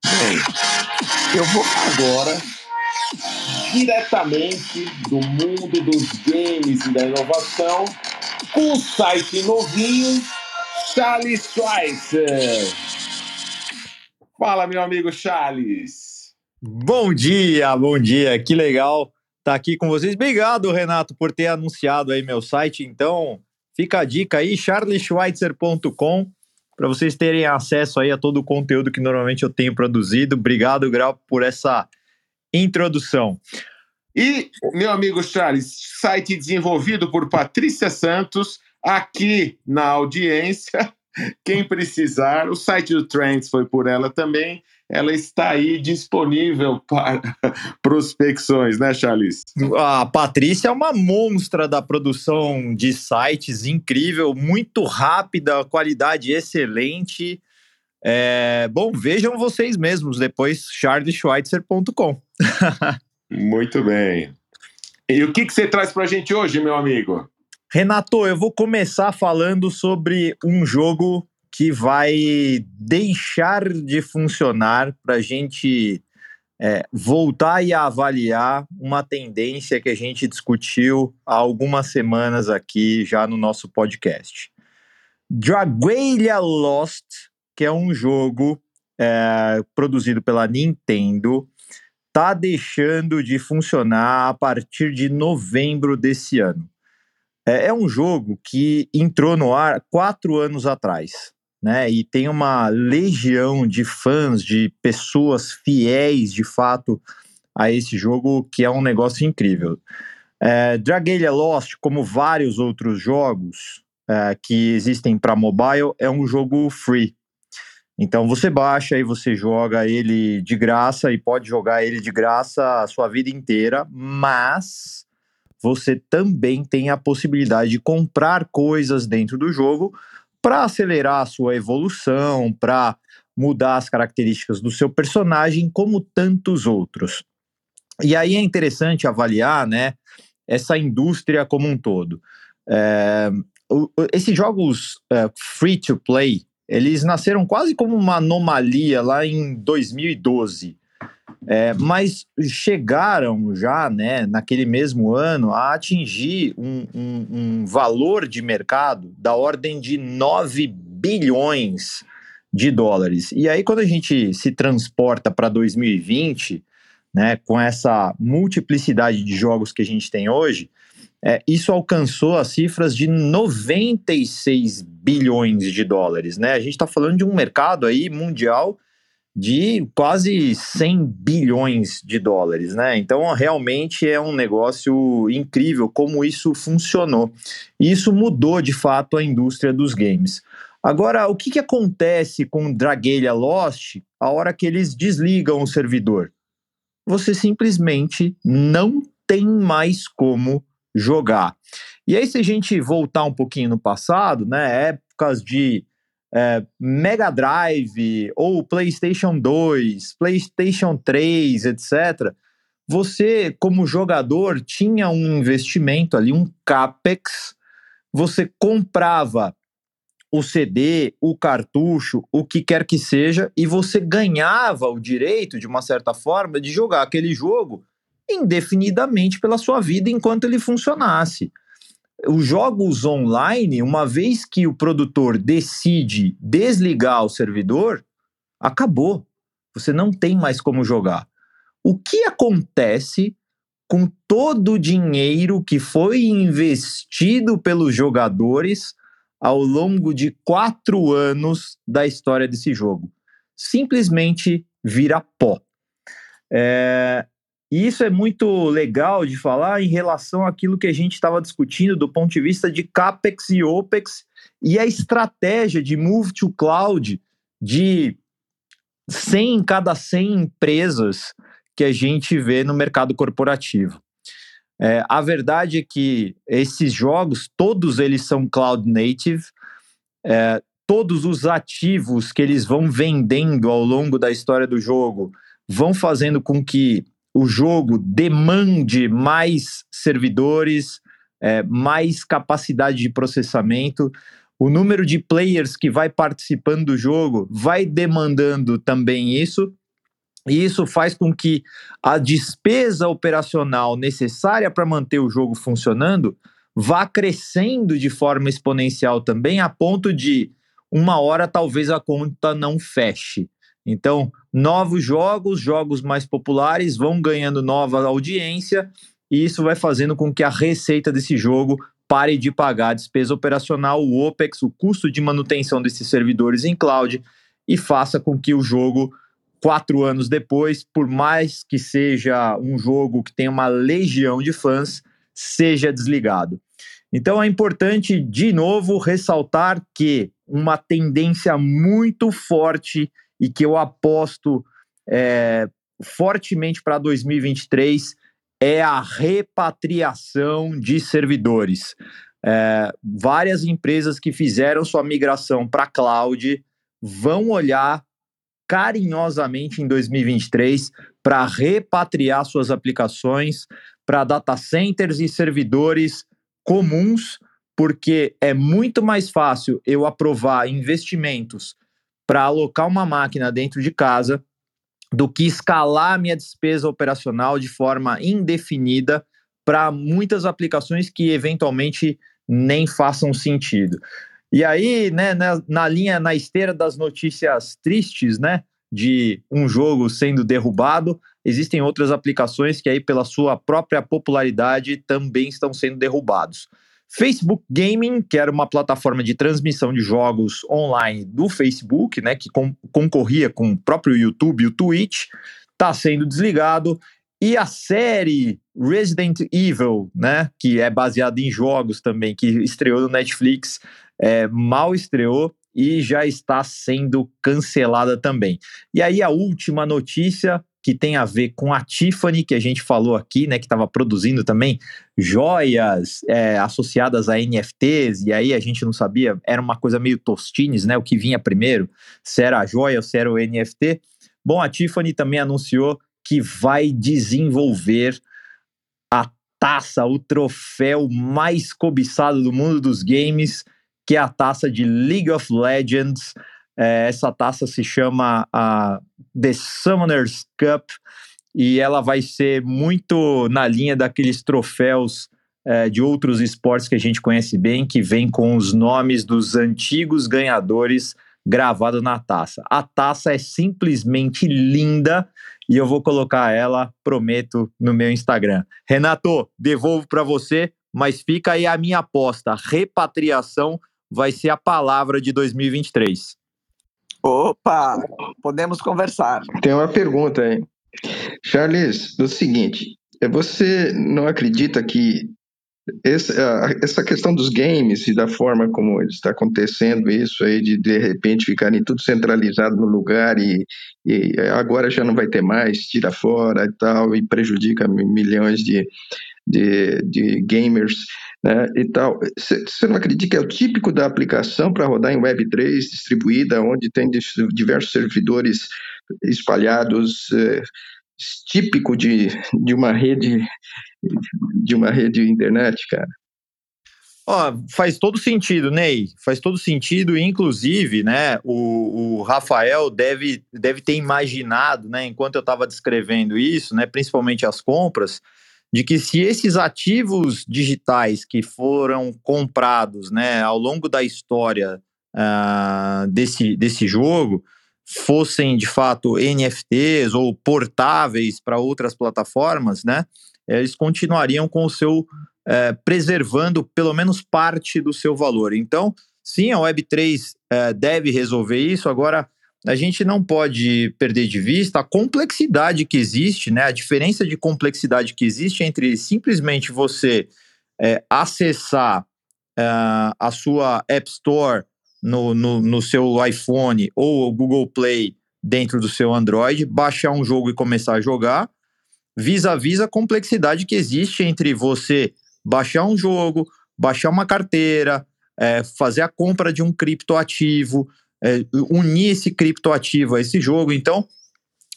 Bem, eu vou agora diretamente do mundo dos games e da inovação com o site novinho Charles Schweitzer. Fala, meu amigo Charles. Bom dia, bom dia. Que legal estar tá aqui com vocês. Obrigado, Renato, por ter anunciado aí meu site. Então, fica a dica aí, charleschweitzer.com, para vocês terem acesso aí a todo o conteúdo que normalmente eu tenho produzido. Obrigado, Grau, por essa introdução. E, meu amigo Charles, site desenvolvido por Patrícia Santos, aqui na audiência. Quem precisar, o site do Trends foi por ela também. Ela está aí disponível para prospecções, né, Charles? A Patrícia é uma monstra da produção de sites, incrível, muito rápida, qualidade excelente. É, bom, vejam vocês mesmos depois, charleschweitzer.com. Muito bem. E o que, que você traz para a gente hoje, meu amigo? Renato, eu vou começar falando sobre um jogo que vai deixar de funcionar para a gente é, voltar e avaliar uma tendência que a gente discutiu há algumas semanas aqui já no nosso podcast. Draguelia Lost que é um jogo é, produzido pela Nintendo, tá deixando de funcionar a partir de novembro desse ano. É, é um jogo que entrou no ar quatro anos atrás, né? E tem uma legião de fãs, de pessoas fiéis de fato a esse jogo, que é um negócio incrível. É, Dragalia Lost, como vários outros jogos é, que existem para mobile, é um jogo free. Então você baixa e você joga ele de graça e pode jogar ele de graça a sua vida inteira, mas você também tem a possibilidade de comprar coisas dentro do jogo para acelerar a sua evolução, para mudar as características do seu personagem, como tantos outros. E aí é interessante avaliar, né, essa indústria como um todo. É, esses jogos é, free to play, eles nasceram quase como uma anomalia lá em 2012. É, mas chegaram já, né, naquele mesmo ano, a atingir um, um, um valor de mercado da ordem de 9 bilhões de dólares. E aí, quando a gente se transporta para 2020, né, com essa multiplicidade de jogos que a gente tem hoje, é, isso alcançou as cifras de 96 bilhões de dólares. Né? A gente está falando de um mercado aí mundial de quase 100 bilhões de dólares, né? Então, realmente é um negócio incrível como isso funcionou. E isso mudou de fato a indústria dos games. Agora, o que, que acontece com Dragalia Lost a hora que eles desligam o servidor? Você simplesmente não tem mais como jogar. E aí, se a gente voltar um pouquinho no passado, né, épocas de é, Mega Drive ou PlayStation 2, PlayStation 3, etc., você, como jogador, tinha um investimento ali, um CAPEX, você comprava o CD, o cartucho, o que quer que seja, e você ganhava o direito, de uma certa forma, de jogar aquele jogo indefinidamente pela sua vida enquanto ele funcionasse. Os jogos online, uma vez que o produtor decide desligar o servidor, acabou. Você não tem mais como jogar. O que acontece com todo o dinheiro que foi investido pelos jogadores ao longo de quatro anos da história desse jogo? Simplesmente vira pó. É, e isso é muito legal de falar em relação àquilo que a gente estava discutindo do ponto de vista de CAPEX e OPEX e a estratégia de move to cloud de 100 em cada 100 empresas que a gente vê no mercado corporativo. É, a verdade é que esses jogos, todos eles são cloud native, é, todos os ativos que eles vão vendendo ao longo da história do jogo vão fazendo com que o jogo demande mais servidores, é, mais capacidade de processamento. O número de players que vai participando do jogo vai demandando também isso. E isso faz com que a despesa operacional necessária para manter o jogo funcionando vá crescendo de forma exponencial também, a ponto de uma hora talvez a conta não feche. Então, novos jogos, jogos mais populares vão ganhando nova audiência e isso vai fazendo com que a receita desse jogo pare de pagar a despesa operacional, o OPEX, o custo de manutenção desses servidores em cloud e faça com que o jogo, quatro anos depois, por mais que seja um jogo que tenha uma legião de fãs, seja desligado. Então é importante, de novo, ressaltar que uma tendência muito forte e que eu aposto é, fortemente para 2023 é a repatriação de servidores. É, várias empresas que fizeram sua migração para cloud vão olhar carinhosamente em 2023 para repatriar suas aplicações para data centers e servidores comuns, porque é muito mais fácil eu aprovar investimentos para alocar uma máquina dentro de casa do que escalar minha despesa operacional de forma indefinida para muitas aplicações que eventualmente nem façam sentido. E aí, né, na, na, linha, na esteira das notícias tristes, né, de um jogo sendo derrubado, existem outras aplicações que aí, pela sua própria popularidade, também estão sendo derrubados. Facebook Gaming, que era uma plataforma de transmissão de jogos online do Facebook, né, que com, concorria com o próprio YouTube e o Twitch, está sendo desligado. E a série Resident Evil, né, que é baseada em jogos também, que estreou no Netflix, é, mal estreou e já está sendo cancelada também. E aí a última notícia que tem a ver com a Tiffany, que a gente falou aqui, né, que estava produzindo também joias é, associadas a NFTs, e aí a gente não sabia, era uma coisa meio tostines, né, o que vinha primeiro, se era a joia ou se era o NFT. Bom, a Tiffany também anunciou que vai desenvolver a taça, o troféu mais cobiçado do mundo dos games, que é a taça de League of Legends. É, essa taça se chama a The Summoners Cup e ela vai ser muito na linha daqueles troféus é, de outros esportes que a gente conhece bem, que vem com os nomes dos antigos ganhadores gravado na taça. A taça é simplesmente linda e eu vou colocar ela, prometo, no meu Instagram. Renato, devolvo para você, mas fica aí a minha aposta. Repatriação vai ser a palavra de 2023. Opa, podemos conversar. Tem uma pergunta aí. Charles, o seguinte, você não acredita que essa, essa questão dos games e da forma como está acontecendo isso aí, de de repente ficarem tudo centralizado no lugar e, e agora já não vai ter mais, tira fora e tal, e prejudica milhões de, de, de gamers né, e tal. Você não acredita que é o típico da aplicação para rodar em Web3 distribuída, onde tem diversos servidores espalhados, é, típico de, de uma rede de uma rede internet, cara? Ó, faz todo sentido, Ney. Faz todo sentido. Inclusive, né, o, o Rafael deve, deve ter imaginado, né, enquanto eu estava descrevendo isso, né, principalmente as compras, de que se esses ativos digitais que foram comprados, né, ao longo da história uh, desse, desse jogo, fossem de fato NFTs ou portáveis para outras plataformas, né? Eles continuariam com o seu é, preservando pelo menos parte do seu valor. Então, sim, a Web3 é, deve resolver isso. Agora, a gente não pode perder de vista a complexidade que existe, né? A diferença de complexidade que existe entre simplesmente você é, acessar é, a sua App Store no, no, no seu iPhone ou o Google Play dentro do seu Android, baixar um jogo e começar a jogar, vis-a-vis a complexidade que existe entre você baixar um jogo, baixar uma carteira, é, fazer a compra de um criptoativo, é, unir esse criptoativo a esse jogo. Então,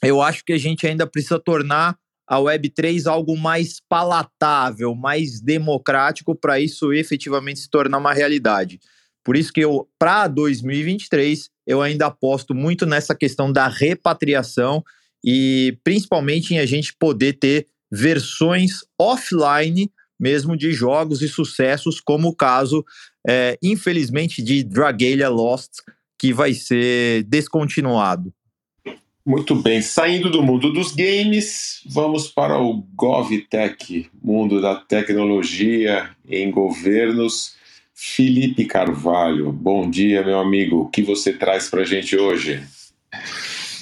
eu acho que a gente ainda precisa tornar a Web3 algo mais palatável, mais democrático, para isso efetivamente se tornar uma realidade. Por isso que eu, para 2023, eu ainda aposto muito nessa questão da repatriação e principalmente em a gente poder ter versões offline mesmo de jogos e sucessos, como o caso, é, infelizmente, de Dragalia Lost, que vai ser descontinuado. Muito bem, saindo do mundo dos games, vamos para o GovTech, mundo da tecnologia em governos. Felipe Carvalho, bom dia, meu amigo. O que você traz para a gente hoje?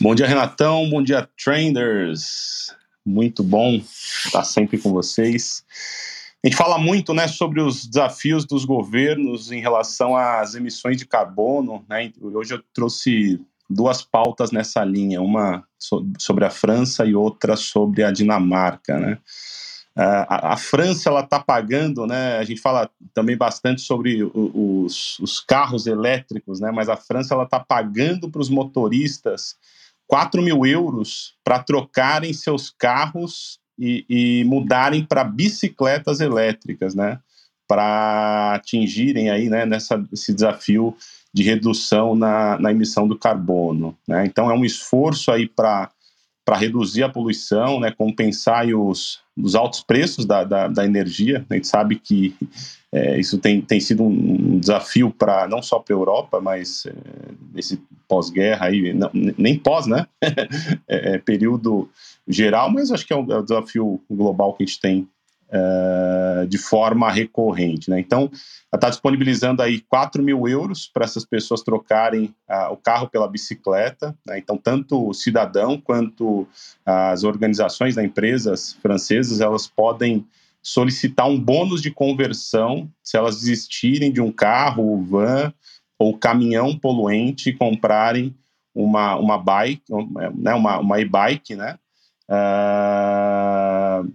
Bom dia, Renatão. Bom dia, Trenders. Muito bom estar sempre com vocês. A gente fala muito né, sobre os desafios dos governos em relação às emissões de carbono. Né? Hoje eu trouxe duas pautas nessa linha, uma sobre a França e outra sobre a Dinamarca. Né? a, a, França ela está pagando, né? A gente fala também bastante sobre os, os carros elétricos, né? Mas a França ela está pagando para os motoristas 4 mil euros para trocarem seus carros e, e mudarem para bicicletas elétricas, né? Para atingirem aí, né? Nessa esse desafio de redução na, na emissão do carbono, né? Então é um esforço aí para para reduzir a poluição, né, compensar os, os altos preços da, da, da energia. A gente sabe que é, isso tem, tem sido um desafio para não só para a Europa, mas é, nesse pós-guerra aí, não, nem pós, né? é, é, período geral, mas acho que é um, é desafio global que a gente tem uh, de forma recorrente. Né? Então, está disponibilizando aí 4 mil euros para essas pessoas trocarem o carro pela bicicleta. Né? Então, tanto o cidadão quanto as organizações das empresas francesas, elas podem solicitar um bônus de conversão se elas desistirem de um carro, van ou caminhão poluente e comprarem uma, uma bike, né, uma, uma e-bike, né? Uh,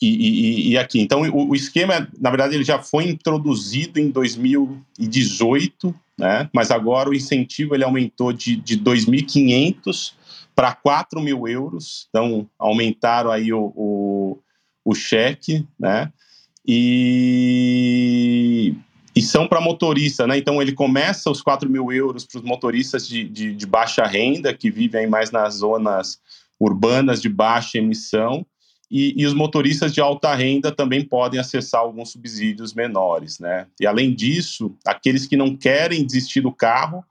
e, e, e, aqui, então o, o, esquema, na verdade, ele já foi introduzido em 2018, né? Mas agora o incentivo ele aumentou de, de 2.500 para 4 mil euros, então aumentaram aí o, o, o cheque, né? E, e são para motorista, né? Então ele começa os 4 mil euros para os motoristas de, de, de, baixa renda, que vivem mais nas zonas urbanas de baixa emissão, e, e, os motoristas de alta renda também podem acessar alguns subsídios menores, né? E além disso, aqueles que não querem desistir do carro,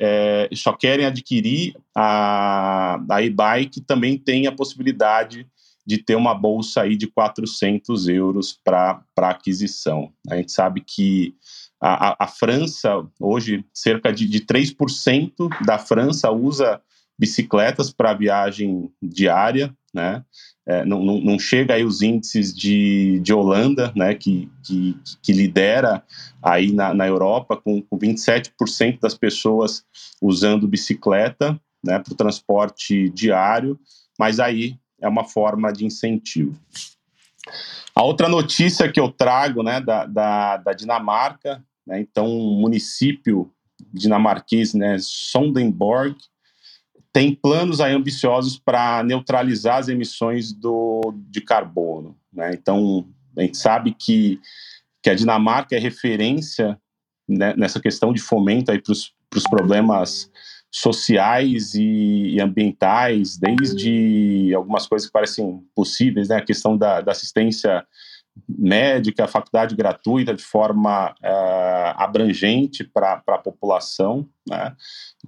é, só querem adquirir a, a e-bike, também tem a possibilidade de ter uma bolsa aí de 400 euros para aquisição. A gente sabe que a, a, a França, hoje, cerca de, de 3% da França usa bicicletas para viagem diária, né? É, não, não, não, chega aí os índices de, de Holanda, né, que, que, que lidera aí na, na Europa, com, com 27% das pessoas usando bicicleta né, para o transporte diário, mas aí é uma forma de incentivo. A outra notícia que eu trago né, da, da, da Dinamarca, né, então um município dinamarquês, né, Sondenborg, tem planos aí ambiciosos para neutralizar as emissões do, de carbono. Né? Então, a gente sabe que, que a Dinamarca é referência né, nessa questão de fomento para os problemas sociais e, ambientais, desde algumas coisas que parecem possíveis, né? a questão da, da assistência médica, faculdade gratuita de forma uh, abrangente para a população. Né?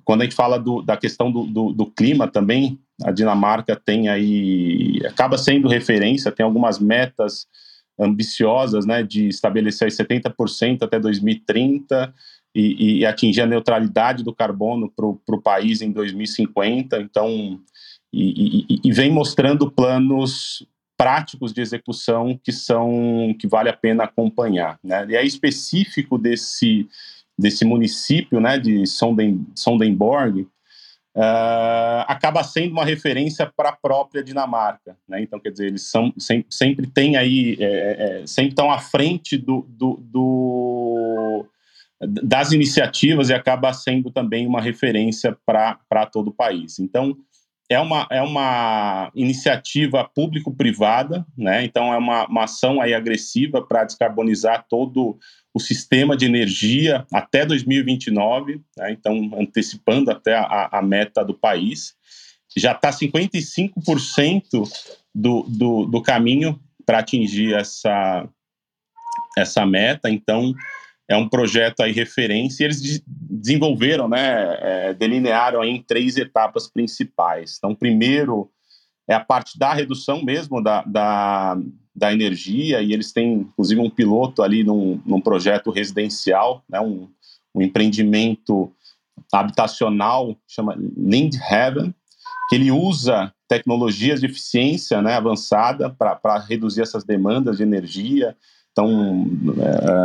Quando a gente fala do, da questão do, do, do, clima também, a Dinamarca tem aí, acaba sendo referência, tem algumas metas ambiciosas né, de estabelecer 70% até 2030 e, e, atingir a neutralidade do carbono para o país em 2050. Então, e, e, vem mostrando planos práticos de execução que são que vale a pena acompanhar, né? E é específico desse desse município, né, de Sonden, Sondenborg, uh, acaba sendo uma referência para a própria Dinamarca, né? Então, quer dizer, eles são sempre, sempre tem aí é, é, é, sempre estão à frente do, do, do das iniciativas e acaba sendo também uma referência para todo o país. Então, é uma, é uma iniciativa público-privada, né? então é uma, uma ação aí agressiva para descarbonizar todo o sistema de energia até 2029, né? então antecipando até a, a meta do país. Já está 55% do, do, do caminho para atingir essa, essa meta, então é um projeto aí referência e eles desenvolveram, né, é, delinearam aí em três etapas principais. Então, primeiro é a parte da redução mesmo da, da, da energia e eles têm, inclusive, um piloto ali num, num projeto residencial, né, um, um empreendimento habitacional, chama Lindhaven, que ele usa tecnologias de eficiência né, avançada para reduzir essas demandas de energia, então,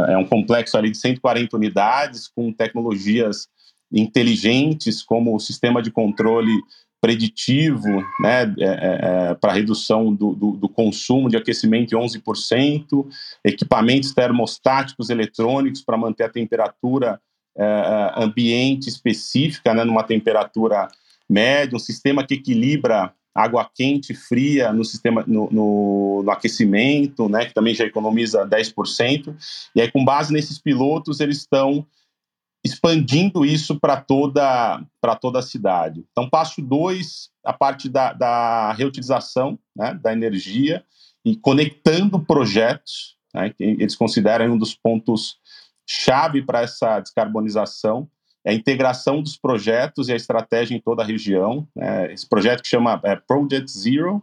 é, é um complexo ali de 140 unidades com tecnologias inteligentes, como o sistema de controle preditivo, né, é, é, é para redução do, do, do, consumo de aquecimento em 11%, equipamentos termostáticos eletrônicos para manter a temperatura é, é, ambiente específica, né, numa temperatura média, um sistema que equilibra água quente fria no sistema no, no, no, aquecimento, né, que também já economiza 10%. E aí, com base nesses pilotos, eles estão expandindo isso para toda, toda a cidade. Então, passo dois, a parte da, da reutilização né, da energia e conectando projetos, né, que eles consideram um dos pontos chave para essa descarbonização, a integração dos projetos e a estratégia em toda a região. Né? Esse projeto que chama é, Project Zero.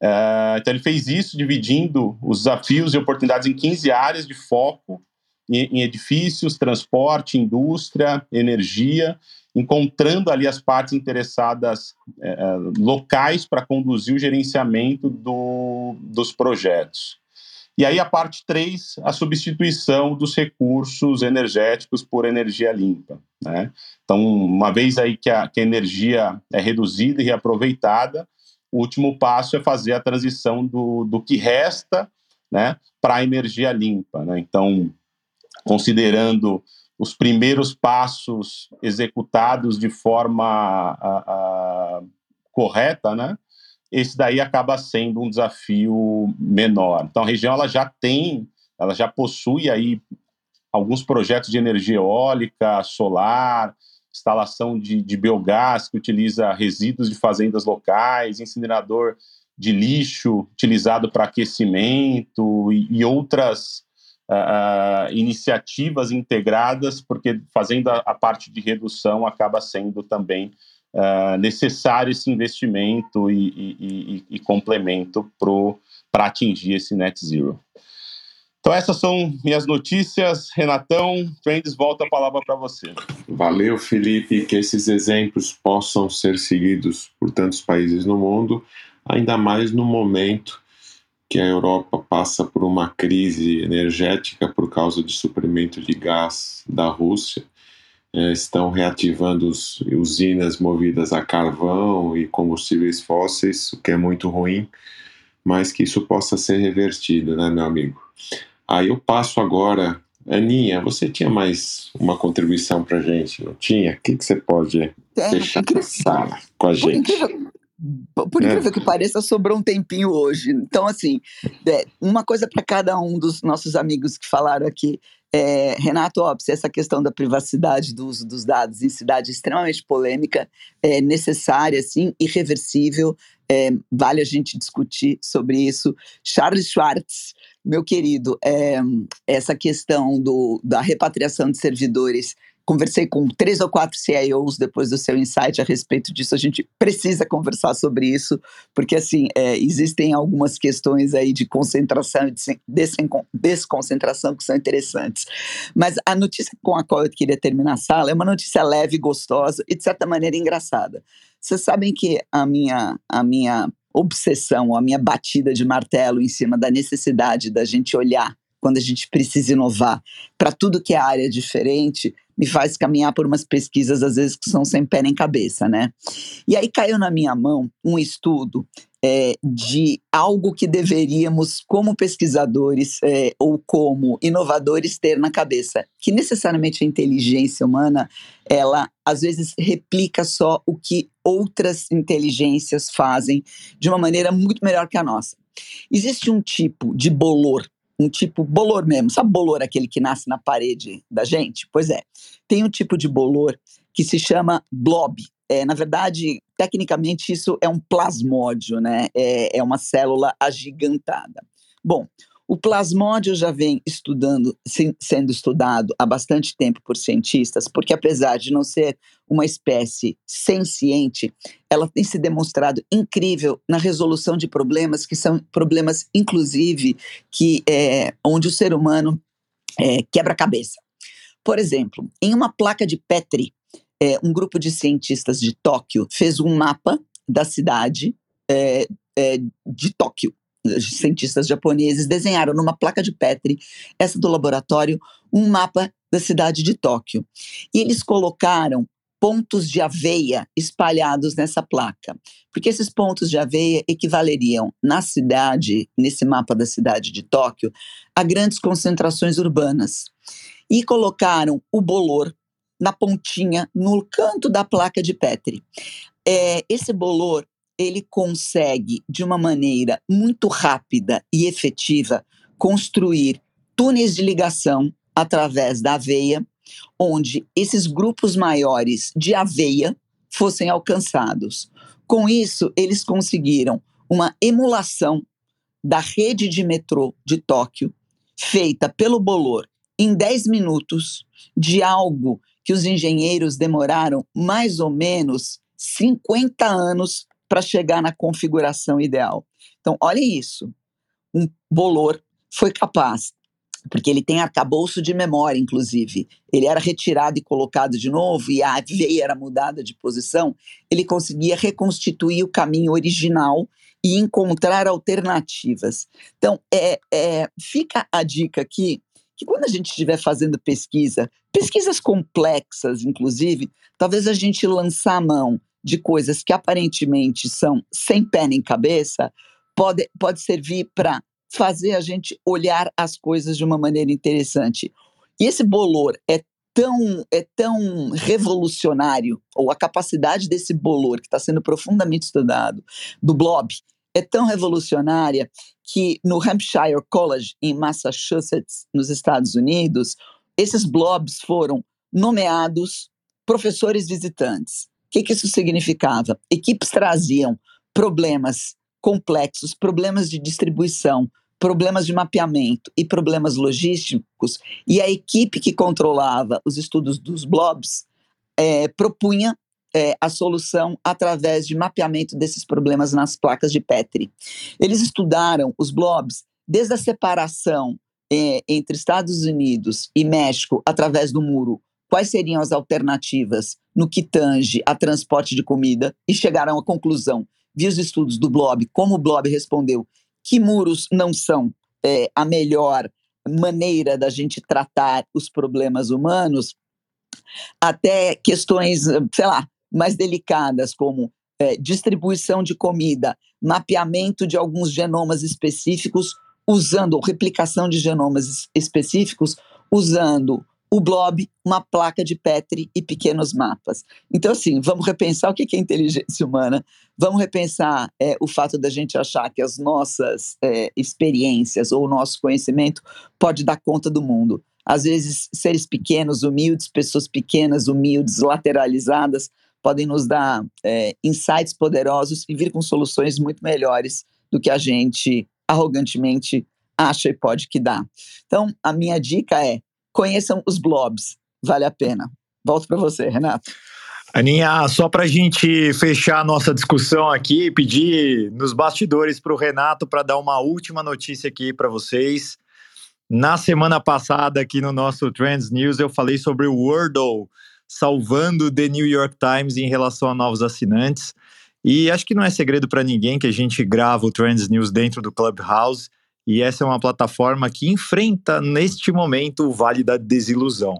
É, então, ele fez isso dividindo os desafios e oportunidades em 15 áreas de foco em, em edifícios, transporte, indústria, energia, encontrando ali as partes interessadas é, é locais para conduzir o gerenciamento do, dos projetos. E aí a parte 3, a substituição dos recursos energéticos por energia limpa. Né? Então, uma vez aí que a, que a energia é reduzida e reaproveitada, o último passo é fazer a transição do, do que resta né, para a energia limpa. Né? Então, considerando os primeiros passos executados de forma a, a, correta, né? Esse daí acaba sendo um desafio menor. Então a região ela já tem, ela já possui aí alguns projetos de energia eólica, solar, instalação de, de biogás que utiliza resíduos de fazendas locais, incinerador de lixo utilizado para aquecimento e, e outras uh, iniciativas integradas, porque fazendo a, a, parte de redução acaba sendo também uh, necessário esse investimento e, e, e, e complemento para atingir esse net zero. Então essas são minhas notícias. Renatão, Trends, volta a palavra para você. Valeu, Felipe. Que esses exemplos possam ser seguidos por tantos países no mundo, ainda mais no momento que a Europa passa por uma crise energética por causa de suprimento de gás da Rússia. É, estão reativando os, usinas movidas a carvão e combustíveis fósseis, o que é muito ruim, mas que isso possa ser revertido, né, meu amigo? Aí eu passo agora. Aninha, você tinha mais uma contribuição para gente, não tinha? O que, que você pode Tem, deixar passar com a gente? Por incrível é. que pareça, sobrou um tempinho hoje. Então, assim, é, uma coisa para cada um dos nossos amigos que falaram aqui. É, Renato essa questão da privacidade do uso dos dados em cidade é extremamente polêmica, é necessária, sim, irreversível. É, vale a gente discutir sobre isso. Charles Schwartz, meu querido, é, essa questão do, da repatriação de servidores conversei com três ou quatro CIOs depois do seu insight a respeito disso. A gente precisa conversar sobre isso, porque assim é, existem algumas questões aí de concentração e de desconcentração que são interessantes. Mas a notícia com a qual eu queria terminar a sala é uma notícia leve, gostosa e de certa maneira engraçada. Vocês sabem que a minha, a minha obsessão, a minha batida de martelo em cima da necessidade da gente olhar quando a gente precisa inovar para tudo que é área diferente, me faz caminhar por umas pesquisas, às vezes, que são sem pé nem cabeça, né? E aí caiu na minha mão um estudo é, de algo que deveríamos, como pesquisadores é, ou como inovadores, ter na cabeça, que necessariamente a inteligência humana, ela às vezes replica só o que outras inteligências fazem de uma maneira muito melhor que a nossa. Existe um tipo de bolor um tipo bolor mesmo. Sabe bolor aquele que nasce na parede da gente? Pois é. Tem um tipo de bolor que se chama blob. É, na verdade, tecnicamente, isso é um plasmódio, né? É, é uma célula agigantada. Bom, o plasmódio já vem estudando, sendo estudado há bastante tempo por cientistas, porque apesar de não ser uma espécie senciente, ela tem se demonstrado incrível na resolução de problemas que são problemas, inclusive, que é, onde o ser humano é, quebra cabeça. Por exemplo, em uma placa de Petri, é, um grupo de cientistas de Tóquio fez um mapa da cidade é, é, de Tóquio cientistas japoneses desenharam numa placa de Petri, essa do laboratório, um mapa da cidade de Tóquio. E eles colocaram pontos de aveia espalhados nessa placa, porque esses pontos de aveia equivaleriam na cidade, nesse mapa da cidade de Tóquio, a grandes concentrações urbanas. E colocaram o bolor na pontinha, no canto da placa de Petri. É, esse bolor ele consegue, de uma maneira muito rápida e efetiva, construir túneis de ligação através da aveia, onde esses grupos maiores de aveia fossem alcançados. Com isso, eles conseguiram uma emulação da rede de metrô de Tóquio, feita pelo Bolor em 10 minutos, de algo que os engenheiros demoraram mais ou menos 50 anos para chegar na configuração ideal. Então, olha isso. Um bolor foi capaz, porque ele tem arcabouço de memória, inclusive. Ele era retirado e colocado de novo, e a veia era mudada de posição. Ele conseguia reconstituir o caminho original e encontrar alternativas. Então, é, é, fica a dica aqui que quando a gente estiver fazendo pesquisa, pesquisas complexas, inclusive, talvez a gente lançar a mão de coisas que aparentemente são sem pé nem cabeça, pode, pode servir para fazer a gente olhar as coisas de uma maneira interessante. E esse bolor é tão, é tão revolucionário, ou a capacidade desse bolor, que está sendo profundamente estudado, do blob, é tão revolucionária que no Hampshire College, em Massachusetts, nos Estados Unidos, esses blobs foram nomeados professores visitantes. Que, que isso significava? Equipes traziam problemas complexos, problemas de distribuição, problemas de mapeamento e problemas logísticos, e a equipe que controlava os estudos dos blobs é, propunha é, a solução através de mapeamento desses problemas nas placas de Petri. Eles estudaram os blobs desde a separação é, entre Estados Unidos e México através do muro, quais seriam as alternativas no que tange a transporte de comida, e chegaram à conclusão, via os estudos do Blob, como o Blob respondeu, que muros não são é, a melhor maneira da gente tratar os problemas humanos, até questões, sei lá, mais delicadas, como é, distribuição de comida, mapeamento de alguns genomas específicos, usando replicação de genomas específicos, usando o blob, uma placa de Petri e pequenos mapas. Então, assim, vamos repensar o que é inteligência humana, vamos repensar é, o fato da gente achar que as nossas é, experiências ou o nosso conhecimento pode dar conta do mundo. Às vezes, seres pequenos, humildes, pessoas pequenas, humildes, lateralizadas, podem nos dar é, insights poderosos e vir com soluções muito melhores do que a gente arrogantemente acha e pode que dá. Então, a minha dica é conheçam os blobs, vale a pena. Volto para você, Renato. Aninha, só para a gente fechar a nossa discussão aqui, pedir nos bastidores para o Renato para dar uma última notícia aqui para vocês. Na semana passada, aqui no nosso Trends News, eu falei sobre o Wordle salvando The New York Times em relação a novos assinantes. E acho que não é segredo para ninguém que a gente grava o Trends News dentro do Clubhouse e essa é uma plataforma que enfrenta neste momento o Vale da Desilusão.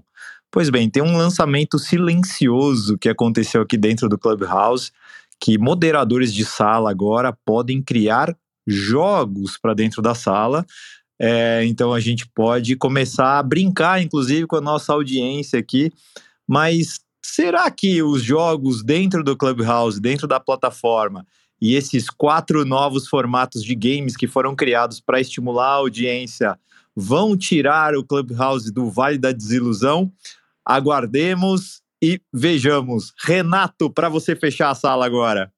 Pois bem, tem um lançamento silencioso que aconteceu aqui dentro do Clubhouse, que moderadores de sala agora podem criar jogos para dentro da sala. É, então a gente pode começar a brincar, inclusive, com a nossa audiência aqui. Mas será que os jogos dentro do Clubhouse, dentro da plataforma, e esses quatro novos formatos de games que foram criados para estimular a audiência vão tirar o Clubhouse do Vale da Desilusão. Aguardemos e vejamos. Renato, para você fechar a sala agora.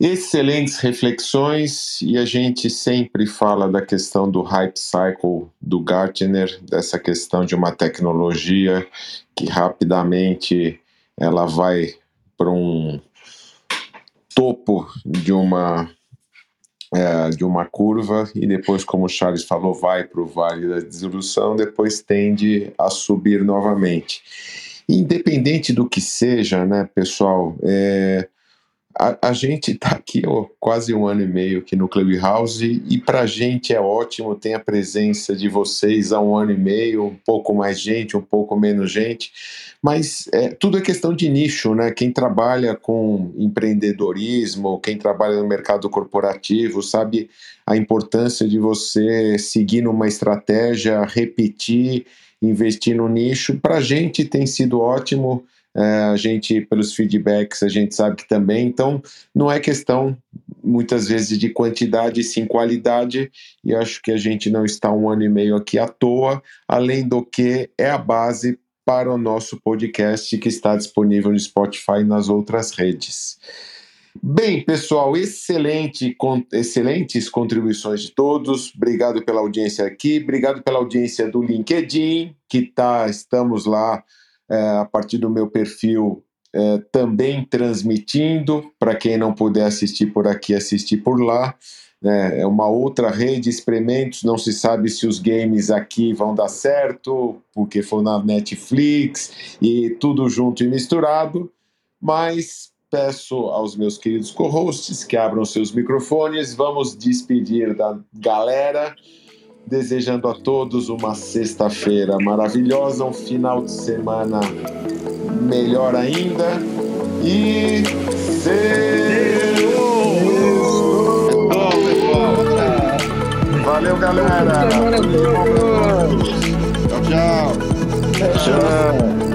Excelentes reflexões, e a gente sempre fala da questão do hype cycle do Gartner, dessa questão de uma tecnologia que rapidamente ela vai para um topo de uma é, de uma curva e depois, como o Charles falou, vai para o vale da desilusão, depois tende a subir novamente. Independente do que seja, né, pessoal, é, a, a gente está aqui ó, quase um ano e meio aqui no Clubhouse e, para a gente é ótimo ter a presença de vocês há um ano e meio, um pouco mais gente, um pouco menos gente, mas é, tudo é questão de nicho, né? Quem trabalha com empreendedorismo, quem trabalha no mercado corporativo, sabe a importância de você seguir numa estratégia, repetir, investir no nicho. Para a gente tem sido ótimo é, a gente, pelos feedbacks, a gente sabe que também. Então, não é questão muitas vezes de quantidade, sim qualidade, e acho que a gente não está um ano e meio aqui à toa, além do que é a base para o nosso podcast que está disponível no Spotify e nas outras redes. Bem, pessoal, excelente, com, excelentes contribuições de todos. Obrigado pela audiência aqui, obrigado pela audiência do LinkedIn, que tá, estamos lá a partir do meu perfil é, também transmitindo, para quem não puder assistir por aqui, assistir por lá. É, é uma outra rede, experimentos, não se sabe se os games aqui vão dar certo, porque foi na Netflix e tudo junto e misturado, mas peço aos meus queridos co-hosts que abram seus microfones, vamos despedir da galera desejando a todos uma sexta-feira maravilhosa, um final de semana melhor ainda e Valeu, galera. Tchau, tchau. Tchau.